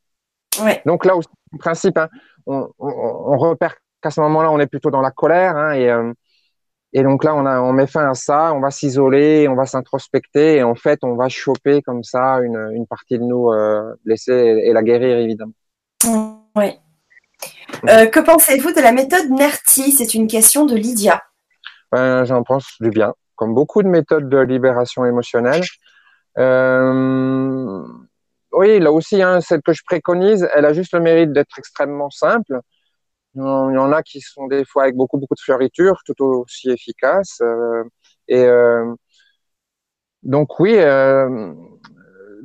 Ouais. Donc là aussi, en principe, hein, on, on, on repère à ce moment-là, on est plutôt dans la colère. Hein, et, euh, et donc là, on, a, on met fin à ça, on va s'isoler, on va s'introspecter. Et en fait, on va choper comme ça une, une partie de nous euh, blessée et, la guérir, évidemment. Oui. Euh, que pensez-vous de la méthode NERTI? C'est une question de Lydia. Ben, J'en pense du bien. Comme beaucoup de méthodes de libération émotionnelle. Euh, oui, là aussi, hein, celle que je préconise, elle a juste le mérite d'être extrêmement simple. Il y en a qui sont des fois avec beaucoup beaucoup de fioritures, tout aussi efficaces. Euh, et euh, donc oui, euh,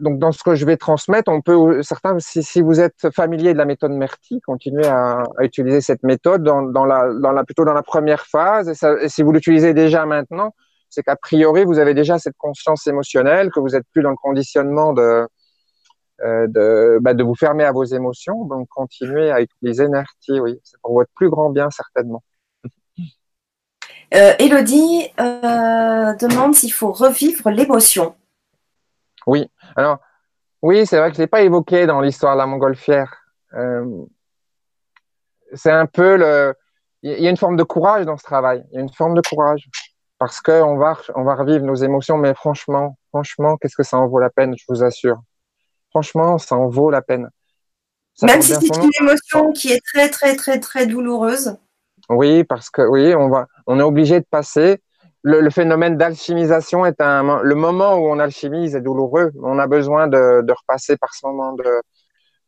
donc dans ce que je vais transmettre, on peut certains, si, vous êtes familier de la méthode Merti, continuez à, utiliser cette méthode dans, la, plutôt dans la première phase. Et, si vous l'utilisez déjà maintenant, c'est qu'a priori vous avez déjà cette conscience émotionnelle, que vous êtes plus dans le conditionnement de euh, bah, de vous fermer à vos émotions. Donc, continuez à utiliser NERTI, oui. C'est pour votre plus grand bien, certainement. Euh, Elodie euh, demande s'il faut revivre l'émotion. Oui, alors, oui, c'est vrai que je ne l'ai pas évoqué dans l'histoire de la montgolfière. Euh, c'est un peu le. Il y a une forme de courage dans ce travail. Il y a une forme de courage. Parce qu'on va, on va revivre nos émotions, mais franchement, franchement, qu'est-ce que ça en vaut la peine, je vous assure franchement, ça en vaut la peine. Même si c'est une émotion qui est très, très, très, très douloureuse. Oui, parce que oui, on va, on est obligé de passer. Le, phénomène d'alchimisation est un, le moment où on alchimise est douloureux. On a besoin de, de repasser par ce moment de,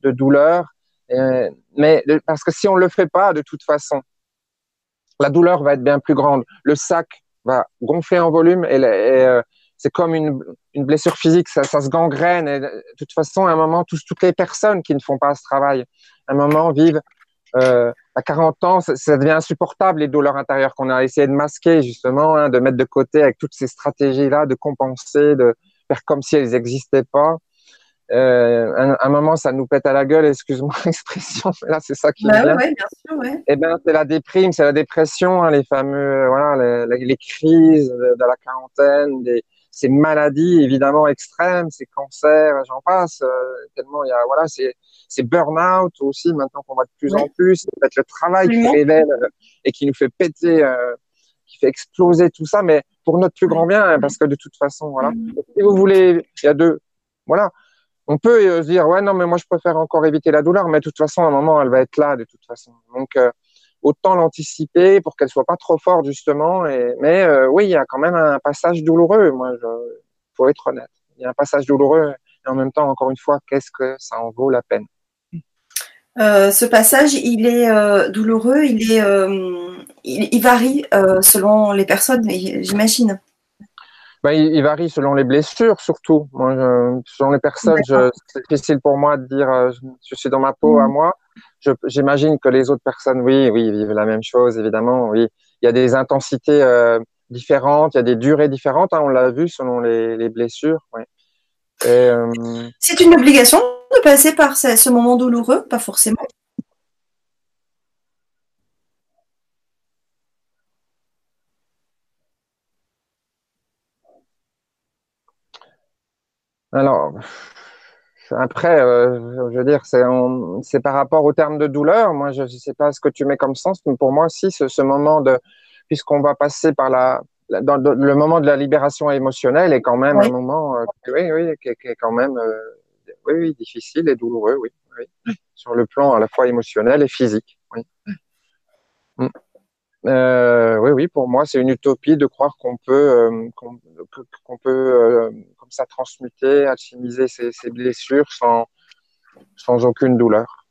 de douleur. mais parce que si on le fait pas, de toute façon, la douleur va être bien plus grande. Le sac va gonfler en volume et, euh, c'est comme une, une, blessure physique, ça, ça, se gangrène. Et de toute façon, à un moment, tous, toutes les personnes qui ne font pas ce travail, à un moment, vivent euh, à 40 ans, ça, ça, devient insupportable les douleurs intérieures qu'on a essayé de masquer justement, hein, de mettre de côté avec toutes ces stratégies-là, de compenser, de faire comme si elles n'existaient pas. Euh, un, un, moment, ça nous pète à la gueule, excuse-moi l'expression, là, c'est ça qui bah, Ouais, bien sûr, ouais. Et eh ben, c'est la déprime, c'est la dépression, hein, les fameux, voilà, les, les, crises de, de, la quarantaine, des, ces maladies évidemment extrêmes, ces cancers, j'en passe. Euh, tellement il y a, voilà, c'est, c'est burn-out aussi maintenant qu'on voit de plus en plus. C'est peut-être le travail qui révèle euh, et qui nous fait péter, euh, qui fait exploser tout ça, mais pour notre plus grand bien, hein, parce que de toute façon, voilà. Si vous voulez, il y a deux, voilà. On peut euh, se dire ouais non mais moi je préfère encore éviter la douleur mais de toute façon à un moment elle va être là de toute façon. Donc euh, autant l'anticiper pour qu'elle soit pas trop forte justement. Et mais oui il y a quand même un passage douloureux moi je faut être honnête. Il y a un passage douloureux et en même temps encore une fois qu'est-ce que ça en vaut la peine? Ce passage il est douloureux il est il, varie selon les personnes j'imagine ben, il, varie selon les blessures, surtout. Moi, selon les personnes, c'est difficile pour moi de dire euh, je, suis dans ma peau à mm. moi. J'imagine que les autres personnes, oui, oui, vivent la même chose, évidemment. Oui, il y a des intensités euh, différentes, il y a des durées différentes. Hein, on l'a vu selon les, les blessures. Oui. Euh... C'est une obligation passer par ce, ce moment douloureux, pas forcément. Alors, après, euh, je veux dire, c'est par rapport au terme de douleur. Moi, je ne sais pas ce que tu mets comme sens, mais pour moi, si, ce, ce moment de, puisqu'on va passer par la, dans le moment de la libération émotionnelle est quand même un moment, euh, oui, oui, qui, est quand même, euh, oui, oui, difficile et douloureux, oui, oui, sur le plan à la fois émotionnel et physique, oui. Mm. Euh, oui, oui, pour moi, c'est une utopie de croire qu'on peut, euh, qu'on peut euh, comme ça transmuter, alchimiser ces, ces, blessures sans, sans aucune douleur.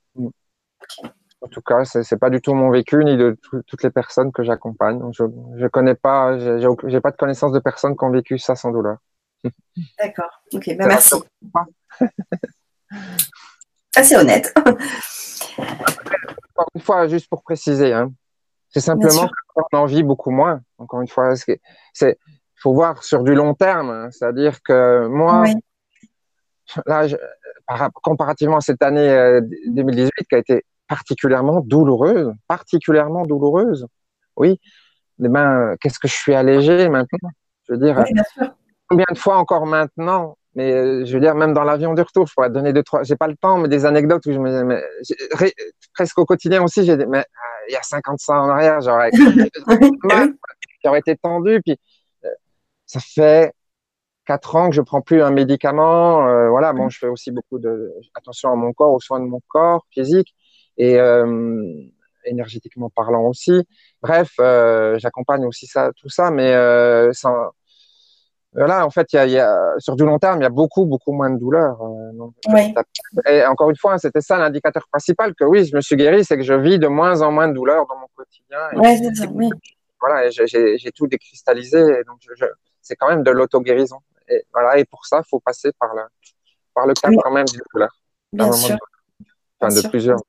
En tout cas, c'est pas du tout mon vécu ni de toutes les personnes que j'accompagne. Je, je connais pas, j'ai pas de connaissance de personnes qui ont vécu ça sans douleur. D'accord. Ok, ben merci. Assez honnête. Encore une fois, juste pour préciser, hein, c'est simplement qu'on en vit beaucoup moins. Encore une fois, c'est faut voir sur du long terme. Hein. C'est-à-dire que moi, là, comparativement à cette année 2018 euh, qui a été particulièrement douloureuse, particulièrement douloureuse, oui. Eh ben, qu'est-ce que je suis allégé maintenant? Je veux dire, combien de fois encore maintenant mais euh, je veux dire, même dans l'avion du retour, je pourrais donner deux, trois, j'ai pas le temps, mais des anecdotes où je me mais, presque au quotidien aussi, j'ai mais euh, il y a 50 ans en arrière, j'aurais, j'aurais été tendu, puis euh, ça fait quatre ans que je prends plus un médicament, voilà, bon, je fais aussi beaucoup de attention à mon corps, aux soins de mon corps physique et énergétiquement parlant aussi. Bref, j'accompagne aussi ça, tout ça, mais sans, Là, en fait, il y a, y a, sur du long terme, il y a beaucoup, beaucoup moins de douleur. Euh, oui. Et encore une fois, c'était ça l'indicateur principal que oui, je me suis guéri, c'est que je vis de moins en moins de douleur dans mon quotidien. Ouais, c'est ça, oui. Voilà, j'ai tout décristallisé, et donc je, c'est quand même de l'auto-guérison. Et voilà, et pour ça, il faut passer par le, par le cadre quand même douleur. Bien sûr. De, enfin, de plusieurs.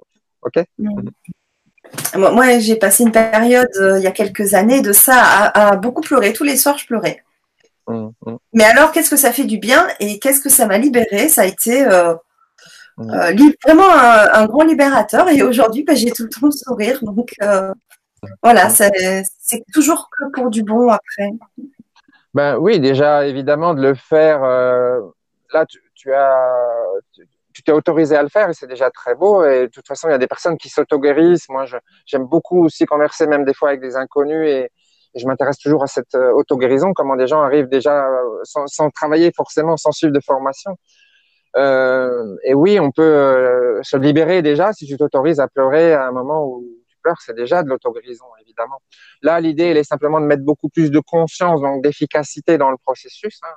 OK? Moi, j'ai passé une période, euh, il y a quelques années, de ça à, à beaucoup pleurer. Tous les soirs, je pleurais. Mmh, mmh. Mais alors, qu'est-ce que ça fait du bien et qu'est-ce que ça m'a libéré? Ça a été euh, mmh. euh, vraiment un, grand libérateur. Et aujourd'hui, bah, j'ai tout le temps le sourire. Donc euh, voilà, c'est toujours que pour du bon après. Ben oui, déjà évidemment de le faire. là, tu, as, tu t'es autorisé à le faire et c'est déjà très beau. Et de toute façon, il y a des personnes qui s'auto-guérissent. Moi, j'aime beaucoup aussi converser, même des fois avec des inconnus et et je m'intéresse toujours à cette euh, auto-guérison, comment des gens arrivent déjà euh, sans, sans, travailler forcément, sans suivre de formation. Euh, et oui, on peut euh, se libérer déjà si tu t'autorises à pleurer à un moment où tu pleures, c'est déjà de l'auto-guérison, évidemment. Là, l'idée, elle est simplement de mettre beaucoup plus de conscience, donc d'efficacité dans le processus. Hein,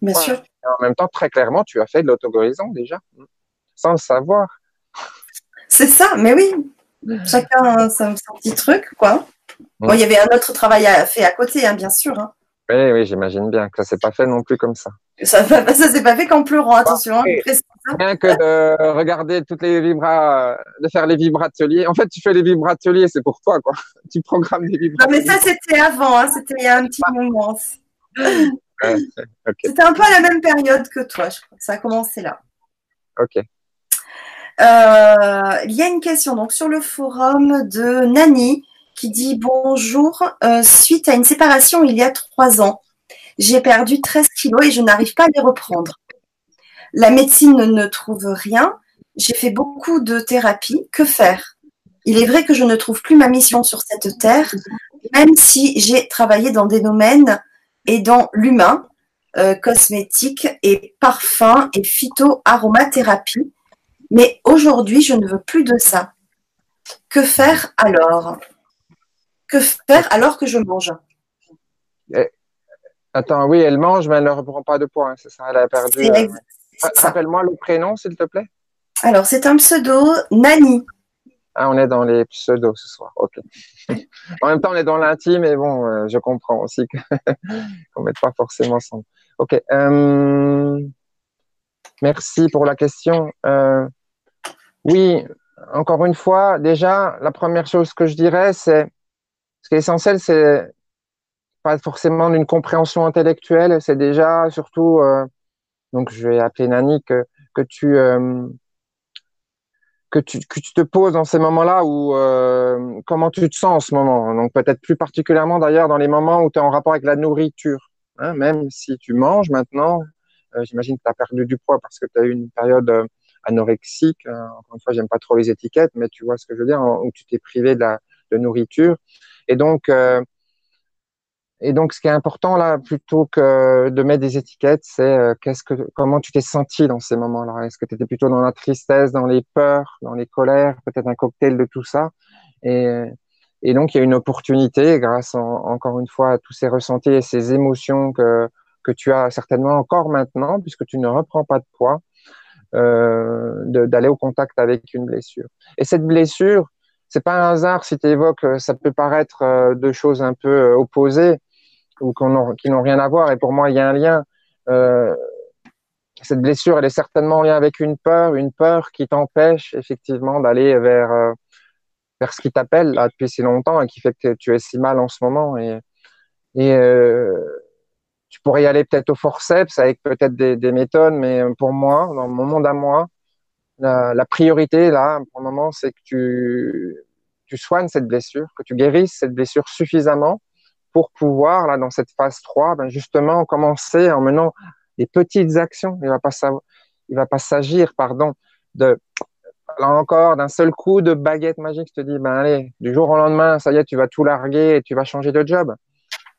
Bien sûr. Et en même temps, très clairement, tu as fait de l'auto-guérison déjà, sans le savoir. C'est ça, mais oui. Chacun a son, petit truc, quoi. Bon, il y avait un autre travail à, fait à côté, hein, bien sûr. Hein. Oui, oui, j'imagine bien que ça s'est pas fait non plus comme ça. Ça, ça s'est pas fait qu'en pleurant, attention. Hein, Rien que de regarder toutes les vibras, de faire les vibrateliers. En fait, tu fais les vibrateliers, c'est pour toi, quoi. Tu programmes les vibrateliers. Non, mais ça, c'était avant, hein, c'était il y a un petit moment. C'était un peu à la même période que toi, je crois. Ça a commencé là. Ok. Euh, il y a une question donc sur le forum de Nani qui dit bonjour. Euh, suite à une séparation il y a trois ans, j'ai perdu 13 kilos et je n'arrive pas à les reprendre. La médecine ne trouve rien. J'ai fait beaucoup de thérapie. Que faire? Il est vrai que je ne trouve plus ma mission sur cette terre, même si j'ai travaillé dans des domaines et dans l'humain, euh, cosmétique et parfum et phytoaromathérapie. Mais aujourd'hui, je ne veux plus de ça. Que faire alors? Que faire alors que je mange Attends, oui, elle mange, mais elle ne reprend pas de poids, hein, c'est ça, elle a perdu. Euh, rappelle-moi le prénom, s'il te plaît. Alors, c'est un pseudo, Nani. Ah, on est dans les pseudos ce soir. Ok. en même temps, on est dans l'intime, et bon, euh, je comprends aussi qu'on ne mette pas forcément son. Ok. Euh, merci pour la question. oui, encore une fois, déjà, la première chose que je dirais, c'est ce qui essentiel, c'est pas forcément d'une compréhension intellectuelle, c'est déjà surtout, euh, donc je vais appeler Nani, que, que tu, euh, que tu, que tu te poses dans ces moments-là où euh, comment tu te sens en ce moment. Donc peut-être plus particulièrement d'ailleurs dans les moments où tu es en rapport avec la nourriture. Hein, même si tu manges maintenant, j'imagine que tu as perdu du poids parce que tu as eu une période anorexique. encore une fois, j'aime pas trop les étiquettes, mais tu vois ce que je veux dire, où tu t'es privé de la de nourriture. Et donc, et donc, ce qui est important là, plutôt que de mettre des étiquettes, c'est euh, qu'est-ce que, comment tu t'es senti dans ces moments-là? Est-ce que tu étais plutôt dans la tristesse, dans les peurs, dans les colères, peut-être un cocktail de tout ça? Et, et donc, il y a une opportunité, grâce encore une fois à tous ces ressentis et ces émotions que que tu as certainement encore maintenant, puisque tu ne reprends pas de poids, euh, d'aller au contact avec une blessure. Et cette blessure, c'est pas un hasard si tu évoques, ça peut paraître euh, deux choses un peu euh, opposées, ou qui n'ont rien à voir. Et pour moi, il y a un lien. Euh, cette blessure, elle est certainement en lien avec une peur, une peur qui t'empêche effectivement d'aller vers, euh, vers ce qui t'appelle depuis si longtemps et qui fait que tu es si mal en ce moment. Et, euh, tu pourrais y aller peut-être au forceps avec peut-être des, des, méthodes, mais pour moi, dans mon monde à moi, la, priorité là, pour le moment, c'est que tu, soignes cette blessure, que tu guérisses cette blessure suffisamment pour pouvoir, là, dans cette phase 3, ben justement, commencer en menant des petites actions. Il va pas il va pas s'agir, pardon, de, là encore, d'un seul coup de baguette magique, je te dis, ben allez, du jour au lendemain, ça y est, tu vas tout larguer et tu vas changer de job.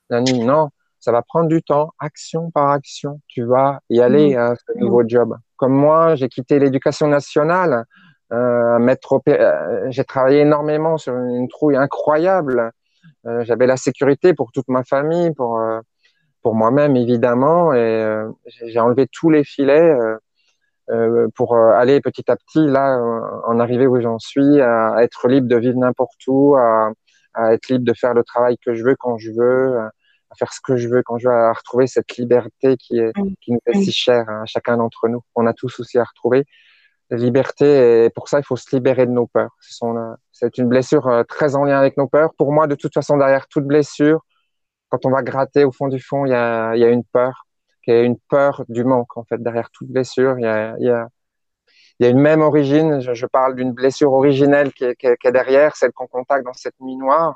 non, ça va prendre du temps, action par action, tu vas y aller mmh. à ce nouveau job. Comme moi, j'ai quitté l'éducation nationale, euh, euh, j'ai travaillé énormément sur une trouille incroyable euh, j'avais la sécurité pour toute ma famille, pour pour moi-même évidemment, et j'ai enlevé tous les filets pour aller petit à petit là en arriver où j'en suis, à, être libre de vivre n'importe où, à, à, être libre de faire le travail que je veux quand je veux, à, faire ce que je veux quand je veux, à retrouver cette liberté qui est qui nous est si chère à chacun d'entre nous. On a tous aussi à retrouver la liberté et pour ça il faut se libérer de nos peurs. Sont c'est une blessure euh, très en lien avec nos peurs. Pour moi, de toute façon, derrière toute blessure, quand on va gratter au fond du fond, il y a, y a une peur, qui est une peur du manque, en fait. Derrière toute blessure, il y a, y a, il y a une même origine. Je, je parle d'une blessure originelle qui est, qui, est, qui est, derrière, celle qu'on contacte dans cette nuit noire,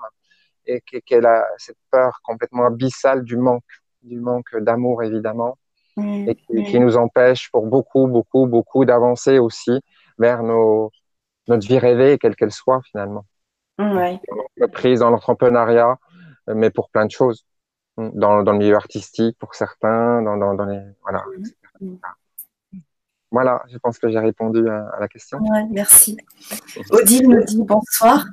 et est la, cette peur complètement abyssale du manque, du manque d'amour, évidemment, mmh, et qui, qui, nous empêche pour beaucoup, beaucoup, beaucoup d'avancer aussi vers nos, notre vie rêvée, quelle qu'elle soit finalement. Ouais. Prise dans l'entrepreneuriat, mais pour plein de choses. Dans, dans, le milieu artistique pour certains, dans, dans, dans les voilà. Voilà, je pense que j'ai répondu à, la question. merci. Odile me dit bonsoir.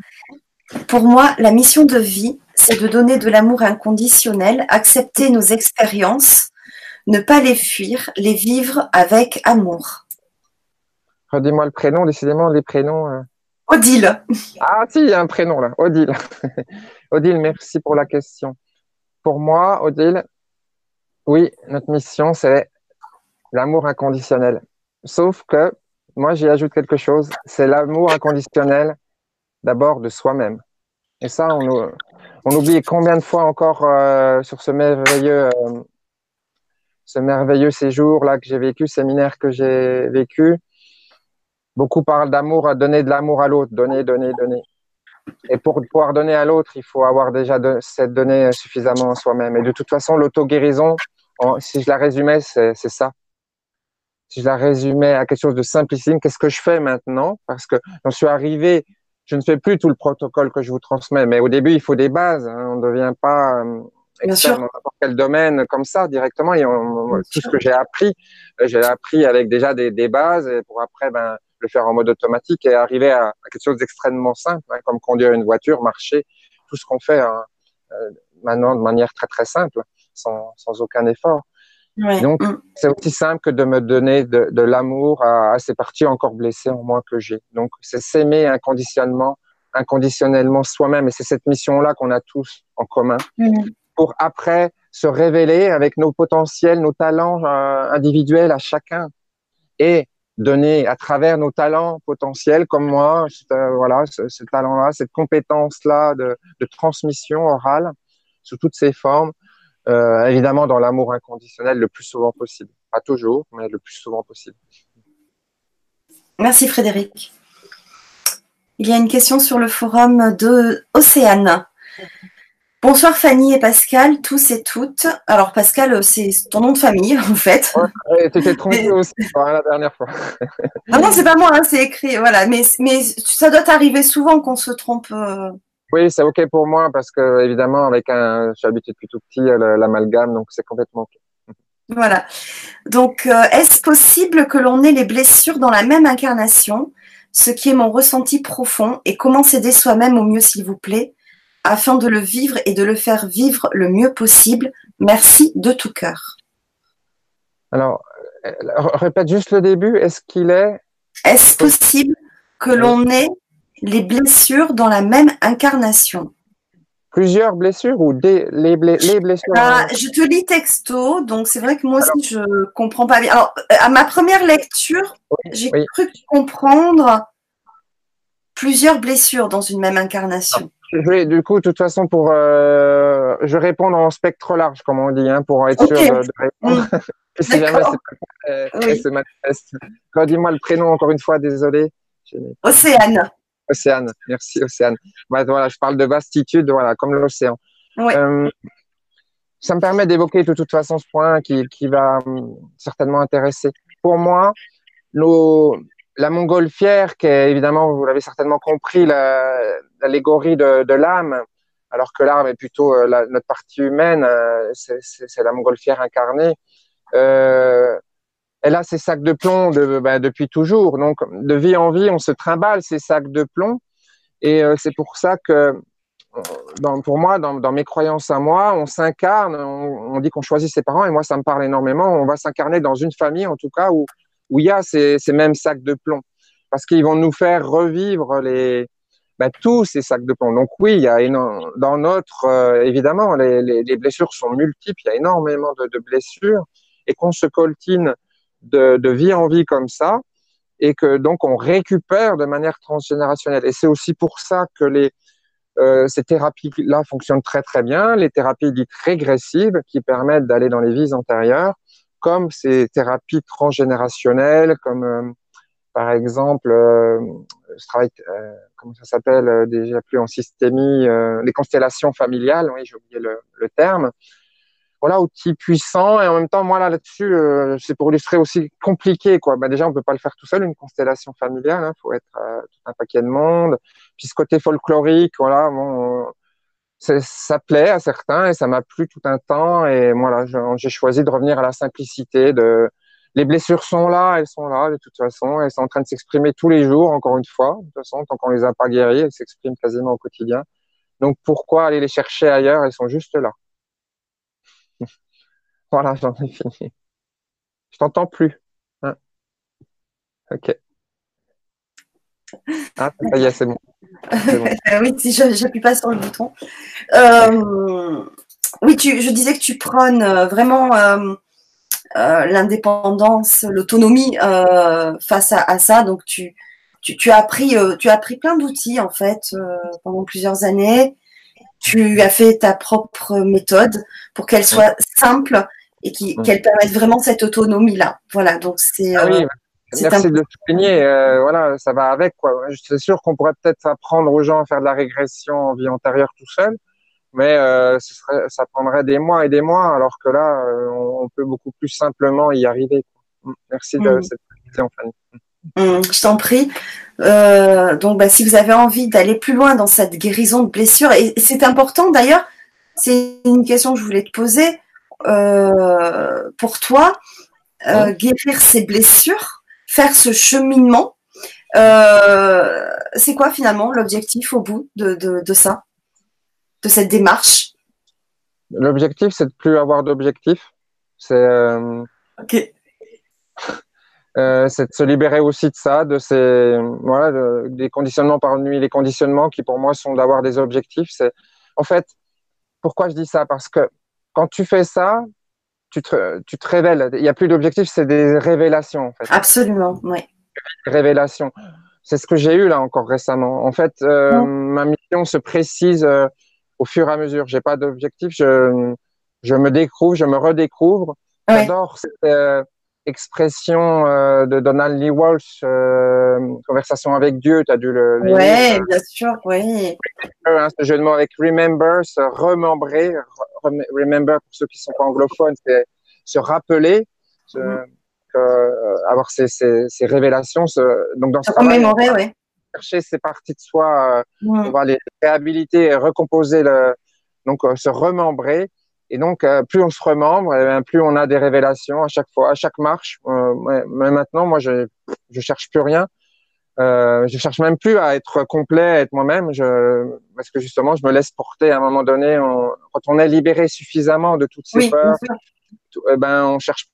Pour moi, la mission de vie, c'est de donner de l'amour inconditionnel, accepter nos expériences, ne pas les fuir, les vivre avec amour. Redis-moi le prénom, décidément, les prénoms. Euh. Odile. Ah, si, il y a un prénom là, Odile. Odile, merci pour la question. Pour moi, Odile, oui, notre mission, c'est l'amour inconditionnel. Sauf que, moi, j'y ajoute quelque chose, c'est l'amour inconditionnel d'abord de soi-même. Et ça, on, on, oublie combien de fois encore euh, sur ce merveilleux, euh, ce merveilleux séjour là que j'ai vécu, séminaire que j'ai vécu. Beaucoup parlent d'amour, donner de l'amour à l'autre, donner, donner, donner. Et pour pouvoir donner à l'autre, il faut avoir déjà cette donnée suffisamment en soi-même. Et de toute façon, l'auto-guérison, si je la résumais, c'est ça. Si je la résumais à quelque chose de simplissime, qu'est-ce que je fais maintenant? Parce que j'en suis arrivé je ne fais plus tout le protocole que je vous transmets, mais au début, il faut des bases. Hein. On ne devient pas euh, expert dans n'importe quel domaine comme ça directement. Et tout ce que j'ai appris, euh, j'ai appris avec déjà des, des, bases et pour après ben, le faire en mode automatique et arriver à, quelque chose d'extrêmement simple, hein, comme conduire une voiture, marcher, tout ce qu'on fait hein, euh, maintenant de manière très très simple, sans, sans aucun effort. Donc, mm. c'est aussi simple que de me donner de, de l'amour à, à, ces parties encore blessées en moi que j'ai. Donc, c'est s'aimer inconditionnellement, inconditionnellement soi-même. Et c'est cette mission-là qu'on a tous en commun mm. pour après se révéler avec nos potentiels, nos talents euh, individuels à chacun et donner à travers nos talents potentiels comme moi, euh, voilà, ce, ce talent-là, cette compétence-là de, de transmission orale sous toutes ses formes, euh, évidemment dans l'amour inconditionnel le plus souvent possible. Pas toujours, mais le plus souvent possible. Merci Frédéric. Il y a une question sur le forum de Océane. Bonsoir Fanny et Pascal, tous et toutes. Alors Pascal, c'est ton nom de famille en fait. Ouais, tu t'es trompé aussi hein, la dernière fois. non, non, c'est pas moi, hein, c'est écrit. Voilà, mais, mais ça doit arriver souvent qu'on se trompe. Euh, oui, c'est OK pour moi parce que, évidemment, avec un, je suis habitué depuis tout petit à l'amalgame, donc c'est complètement OK. Voilà. Donc, euh, est-ce possible que l'on ait les blessures dans la même incarnation Ce qui est mon ressenti profond et comment s'aider soi-même au mieux, s'il vous plaît, afin de le vivre et de le faire vivre le mieux possible? Merci de tout cœur. Alors, euh, répète juste le début. Est-ce qu'il est. Est-ce possible que l'on ait les blessures dans la même incarnation. Plusieurs blessures ou des, les, blessures ah, Je te lis texto, donc c'est vrai que moi aussi je ne comprends pas bien. Alors, à ma première lecture, j'ai cru comprendre plusieurs blessures dans une même incarnation. Oui, du coup, de toute façon, pour euh, je réponds en spectre large, comme on dit, hein, pour être sûr de, répondre. Mm. si jamais c'est manifeste. Dis-moi le prénom encore une fois, désolé. Océane. Océane, merci Océane. Bah, voilà, je parle de vastitude, voilà, comme l'océan. Euh, ça me permet d'évoquer de toute façon ce point qui, qui va hum, certainement intéresser. Pour moi, la montgolfière, qui est évidemment, vous l'avez certainement compris, l'allégorie de, de l'âme, alors que l'âme est plutôt euh, la, notre partie humaine, euh, c'est la montgolfière incarnée. Euh, elle a ses sacs de plomb bah, depuis toujours. Donc, de vie en vie, on se trimballe ces sacs de plomb. Et euh, c'est pour ça que, pour moi, dans, mes croyances à moi, on s'incarne, on, dit qu'on choisit ses parents, et moi, ça me parle énormément. On va s'incarner dans une famille, en tout cas, où, où il y a ces, mêmes sacs de plomb. Parce qu'ils vont nous faire revivre bah, tous ces sacs de plomb. Donc oui, il y a dans notre, euh, évidemment, les, blessures sont multiples, il y a énormément de, de blessures, et qu'on se coltine de, vie en vie comme ça, et que donc on récupère de manière transgénérationnelle. Et c'est aussi pour ça que les, euh, ces thérapies-là fonctionnent très très bien, les thérapies dites régressives qui permettent d'aller dans les vies antérieures, comme ces thérapies transgénérationnelles, comme euh, par exemple, euh, travaille, comment ça s'appelle déjà plus en systémie, les constellations familiales, oui j'ai oublié le terme, voilà, outil puissant. Et en même temps, moi, là, là-dessus, euh, c'est pour illustrer aussi compliqué, quoi. Bah, déjà, on peut pas le faire tout seul, une constellation familiale. Il hein, faut être euh, un paquet de monde. Puis ce côté folklorique, voilà, bon, ça plaît à certains et ça m'a plu tout un temps. Et voilà, j'ai choisi de revenir à la simplicité, de, les blessures sont là, elles sont là de toute façon, elles sont en train de s'exprimer tous les jours, encore une fois. De toute façon, tant qu'on les a pas guéries, elles s'expriment quasiment au quotidien. Donc pourquoi aller les chercher ailleurs? Elles sont juste là. Voilà, j'en ai fini. Je t'entends plus. Hein ok. Ah, ça y est, c'est bon. oui, si j'appuie pas sur le bouton. Euh, oui, tu, je disais que tu prônes euh, vraiment euh, l'indépendance, l'autonomie face à, ça. Donc, tu, tu, as appris, tu as appris plein d'outils en fait pendant plusieurs années. Tu as fait ta propre méthode pour qu'elle soit simple et qu'elle permette vraiment cette autonomie là. Voilà, donc c'est. Ah Merci de souligner. Euh, voilà, ça va avec quoi. C'est sûr qu'on pourrait peut-être apprendre aux gens à faire de la régression en vie antérieure tout seul, mais euh, ce serait, ça prendrait des mois et des mois, alors que là, euh, on, peut beaucoup plus simplement y arriver. Mm. Merci de mm. cette question, Fanny. Mm, je t'en prie. donc, bah, si vous avez envie d'aller plus loin dans cette guérison de blessures, et c'est important d'ailleurs, c'est une question que je voulais te poser pour toi, guérir ces blessures faire ce cheminement. Euh, c'est quoi finalement l'objectif au bout de, ça, de cette démarche? L'objectif, c'est de plus avoir d'objectif. C'est euh, euh, c'est de se libérer aussi de ça, de ces voilà, des conditionnements parmi les conditionnements qui pour moi sont d'avoir des objectifs. C'est en fait pourquoi je dis ça? Parce que quand tu fais ça, tu te, tu te révèles. Il n'y a plus d'objectif, c'est des révélations. En fait. Absolument, oui. Révélations. C'est ce que j'ai eu là encore récemment. En fait, euh, ma mission se précise euh, au fur et à mesure. J'ai pas d'objectif. Je, je me découvre, je me redécouvre. J'adore cette euh, expression de Donald Lee Walsh, conversation avec Dieu. Tu as dû le. Oui, bien sûr, oui. ce jeu de mots avec remember, se remembrer, remember pour ceux qui sont pas anglophones, c'est se rappeler, mm-hmm. euh, avoir ces, ces, ces révélations. donc dans ce travail, ouais. chercher ces parties de soi, euh, mm. on va les réhabiliter, et recomposer, le, donc euh, se remembrer. Et donc, plus on se remembre, eh plus on a des révélations à chaque fois, à chaque marche. mais maintenant, moi, je je cherche plus rien. Euh, je cherche même plus à être complet, à être moi-même, je, parce que justement, je me laisse porter à un moment donné. On, quand on est libéré suffisamment de toutes ces peurs, eh ben, on cherche,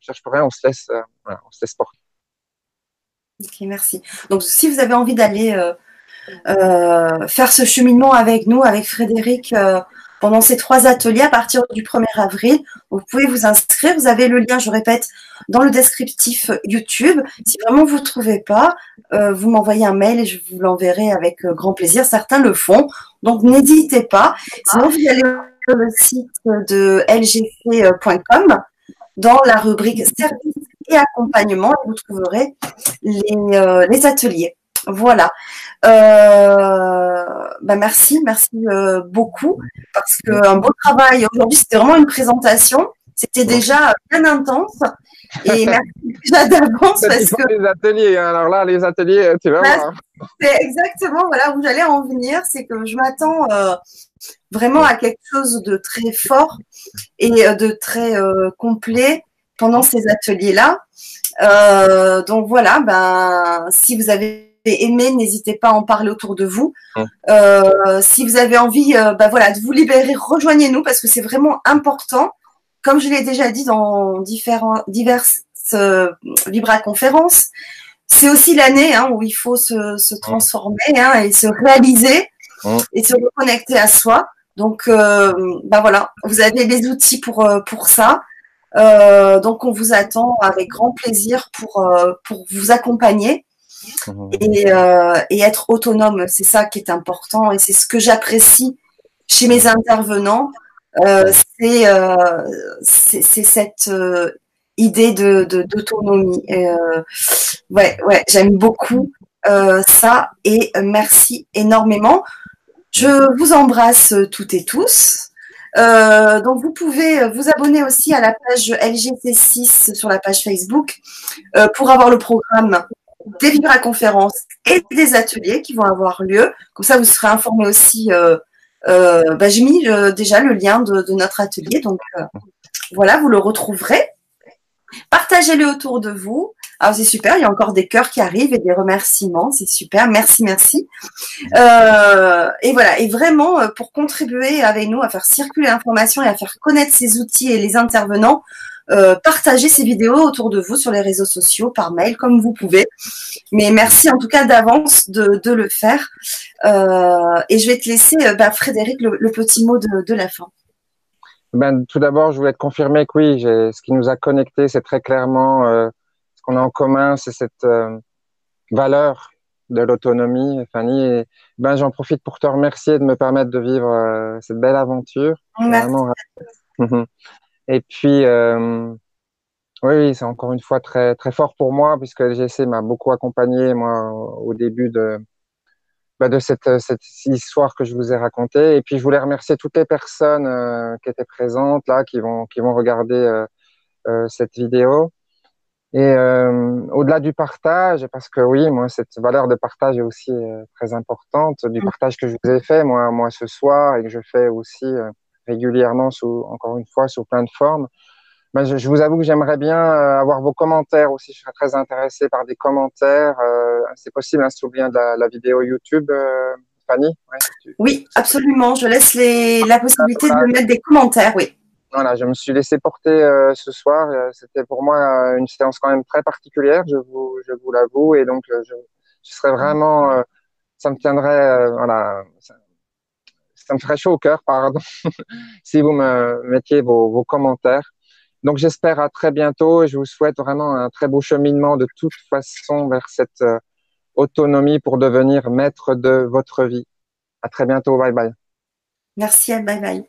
on cherche pour rien, on se laisse, euh, voilà, on se laisse porter. Ok, merci. Donc, si vous avez envie d'aller euh, euh faire ce cheminement avec nous, avec Frédéric, euh, pendant ces trois ateliers à partir du 1er avril. Vous pouvez vous inscrire. Vous avez le lien, je répète, dans le descriptif YouTube. Si vraiment vous ne trouvez pas, euh, vous m'envoyez un mail et je vous l'enverrai avec euh, grand plaisir. Certains le font. Donc n'hésitez pas. Sinon, vous allez sur le site de lgc.com dans la rubrique service et accompagnement et vous trouverez euh, les ateliers. Voilà. Euh, bah merci, merci euh, beaucoup parce que un beau travail. Aujourd'hui, c'était vraiment une présentation. C'était déjà bien intense. Et merci déjà d'avance parce que les ateliers. Hein. Alors là, les ateliers, tu vas voir. C'est exactement voilà où j'allais en venir. C'est que je m'attends euh, vraiment à quelque chose de très fort et de très complet pendant ces ateliers-là. donc voilà, ben si vous avez aimé, n'hésitez pas à en parler autour de vous. Euh, si vous avez envie euh, bah voilà, de vous libérer, rejoignez-nous parce que c'est vraiment important. Comme je l'ai déjà dit dans différents, diverses euh, conférences, c'est aussi l'année hein, où il faut se, se transformer hein, et se réaliser et se reconnecter à soi. Donc, euh, bah voilà, vous avez les outils pour, pour ça. Euh, donc, on vous attend avec grand plaisir pour, pour vous accompagner. Mmh. Euh, et, être autonome. C'est ça qui est important et c'est ce que j'apprécie chez mes intervenants. Euh, euh, c'est cette idée de d'autonomie. ouais, ouais, j'aime beaucoup ça et merci énormément. Je vous embrasse toutes et tous. donc vous pouvez vous abonner aussi à la page LGC6 sur la page Facebook pour avoir le programme des vibra-conférences et des ateliers qui vont avoir lieu. Comme ça, vous serez informés aussi euh, bah, j'ai mis déjà le lien de, notre atelier. Donc voilà, vous le retrouverez. Partagez-le autour de vous. Alors c'est super, il y a encore des cœurs qui arrivent et des remerciements, c'est super, merci, merci. Euh, et voilà, et vraiment euh, pour contribuer avec nous à faire circuler l'information et à faire connaître ces outils et les intervenants, euh, partagez ces vidéos autour de vous sur les réseaux sociaux, par mail, comme vous pouvez. Mais merci en tout cas d'avance de, le faire. et je vais te laisser, bah, Frédéric, le, petit mot de, la fin. Ben, tout d'abord, je voulais te confirmer que oui, ce qui nous a connectés, c'est très clairement qu'on a en commun, c'est cette euh, valeur de l'autonomie, Fanny. Et ben, j'en profite pour te remercier de me permettre de vivre euh, cette belle aventure. et puis, euh, oui, c'est encore une fois très, très fort pour moi, puisque le GC m'a beaucoup accompagné, moi, au début de, bah, de cette, cette, histoire que je vous ai racontée. Et puis, je voulais remercier toutes les personnes qui étaient présentes là, qui vont, qui vont regarder cette vidéo. Et euh, au-delà du partage, parce que oui, moi, cette valeur de partage est aussi euh, très importante, du partage que je vous ai fait, moi, moi ce soir, et que je fais aussi euh, régulièrement, sous, encore une fois, sous plein de formes. Ben, je, je, vous avoue que j'aimerais bien euh, avoir vos commentaires aussi. Je serais très intéressé par des commentaires. C'est possible, hein, si bien de la, la, vidéo YouTube, Fanny? Ouais, Oui, absolument. Je laisse les, la possibilité de mettre des commentaires, oui. Voilà, je me suis laissé porter euh, ce soir. Euh, c'était pour moi euh, une séance quand même très particulière, je vous, je vous l'avoue, et donc je, je serais vraiment, ça me tiendrait, voilà, ça, me ferait chaud au cœur, pardon, si vous me mettiez vos, vos commentaires. Donc j'espère à très bientôt et je vous souhaite vraiment un très beau cheminement de toute façon vers cette autonomie pour devenir maître de votre vie. À très bientôt, bye bye. Merci, bye bye.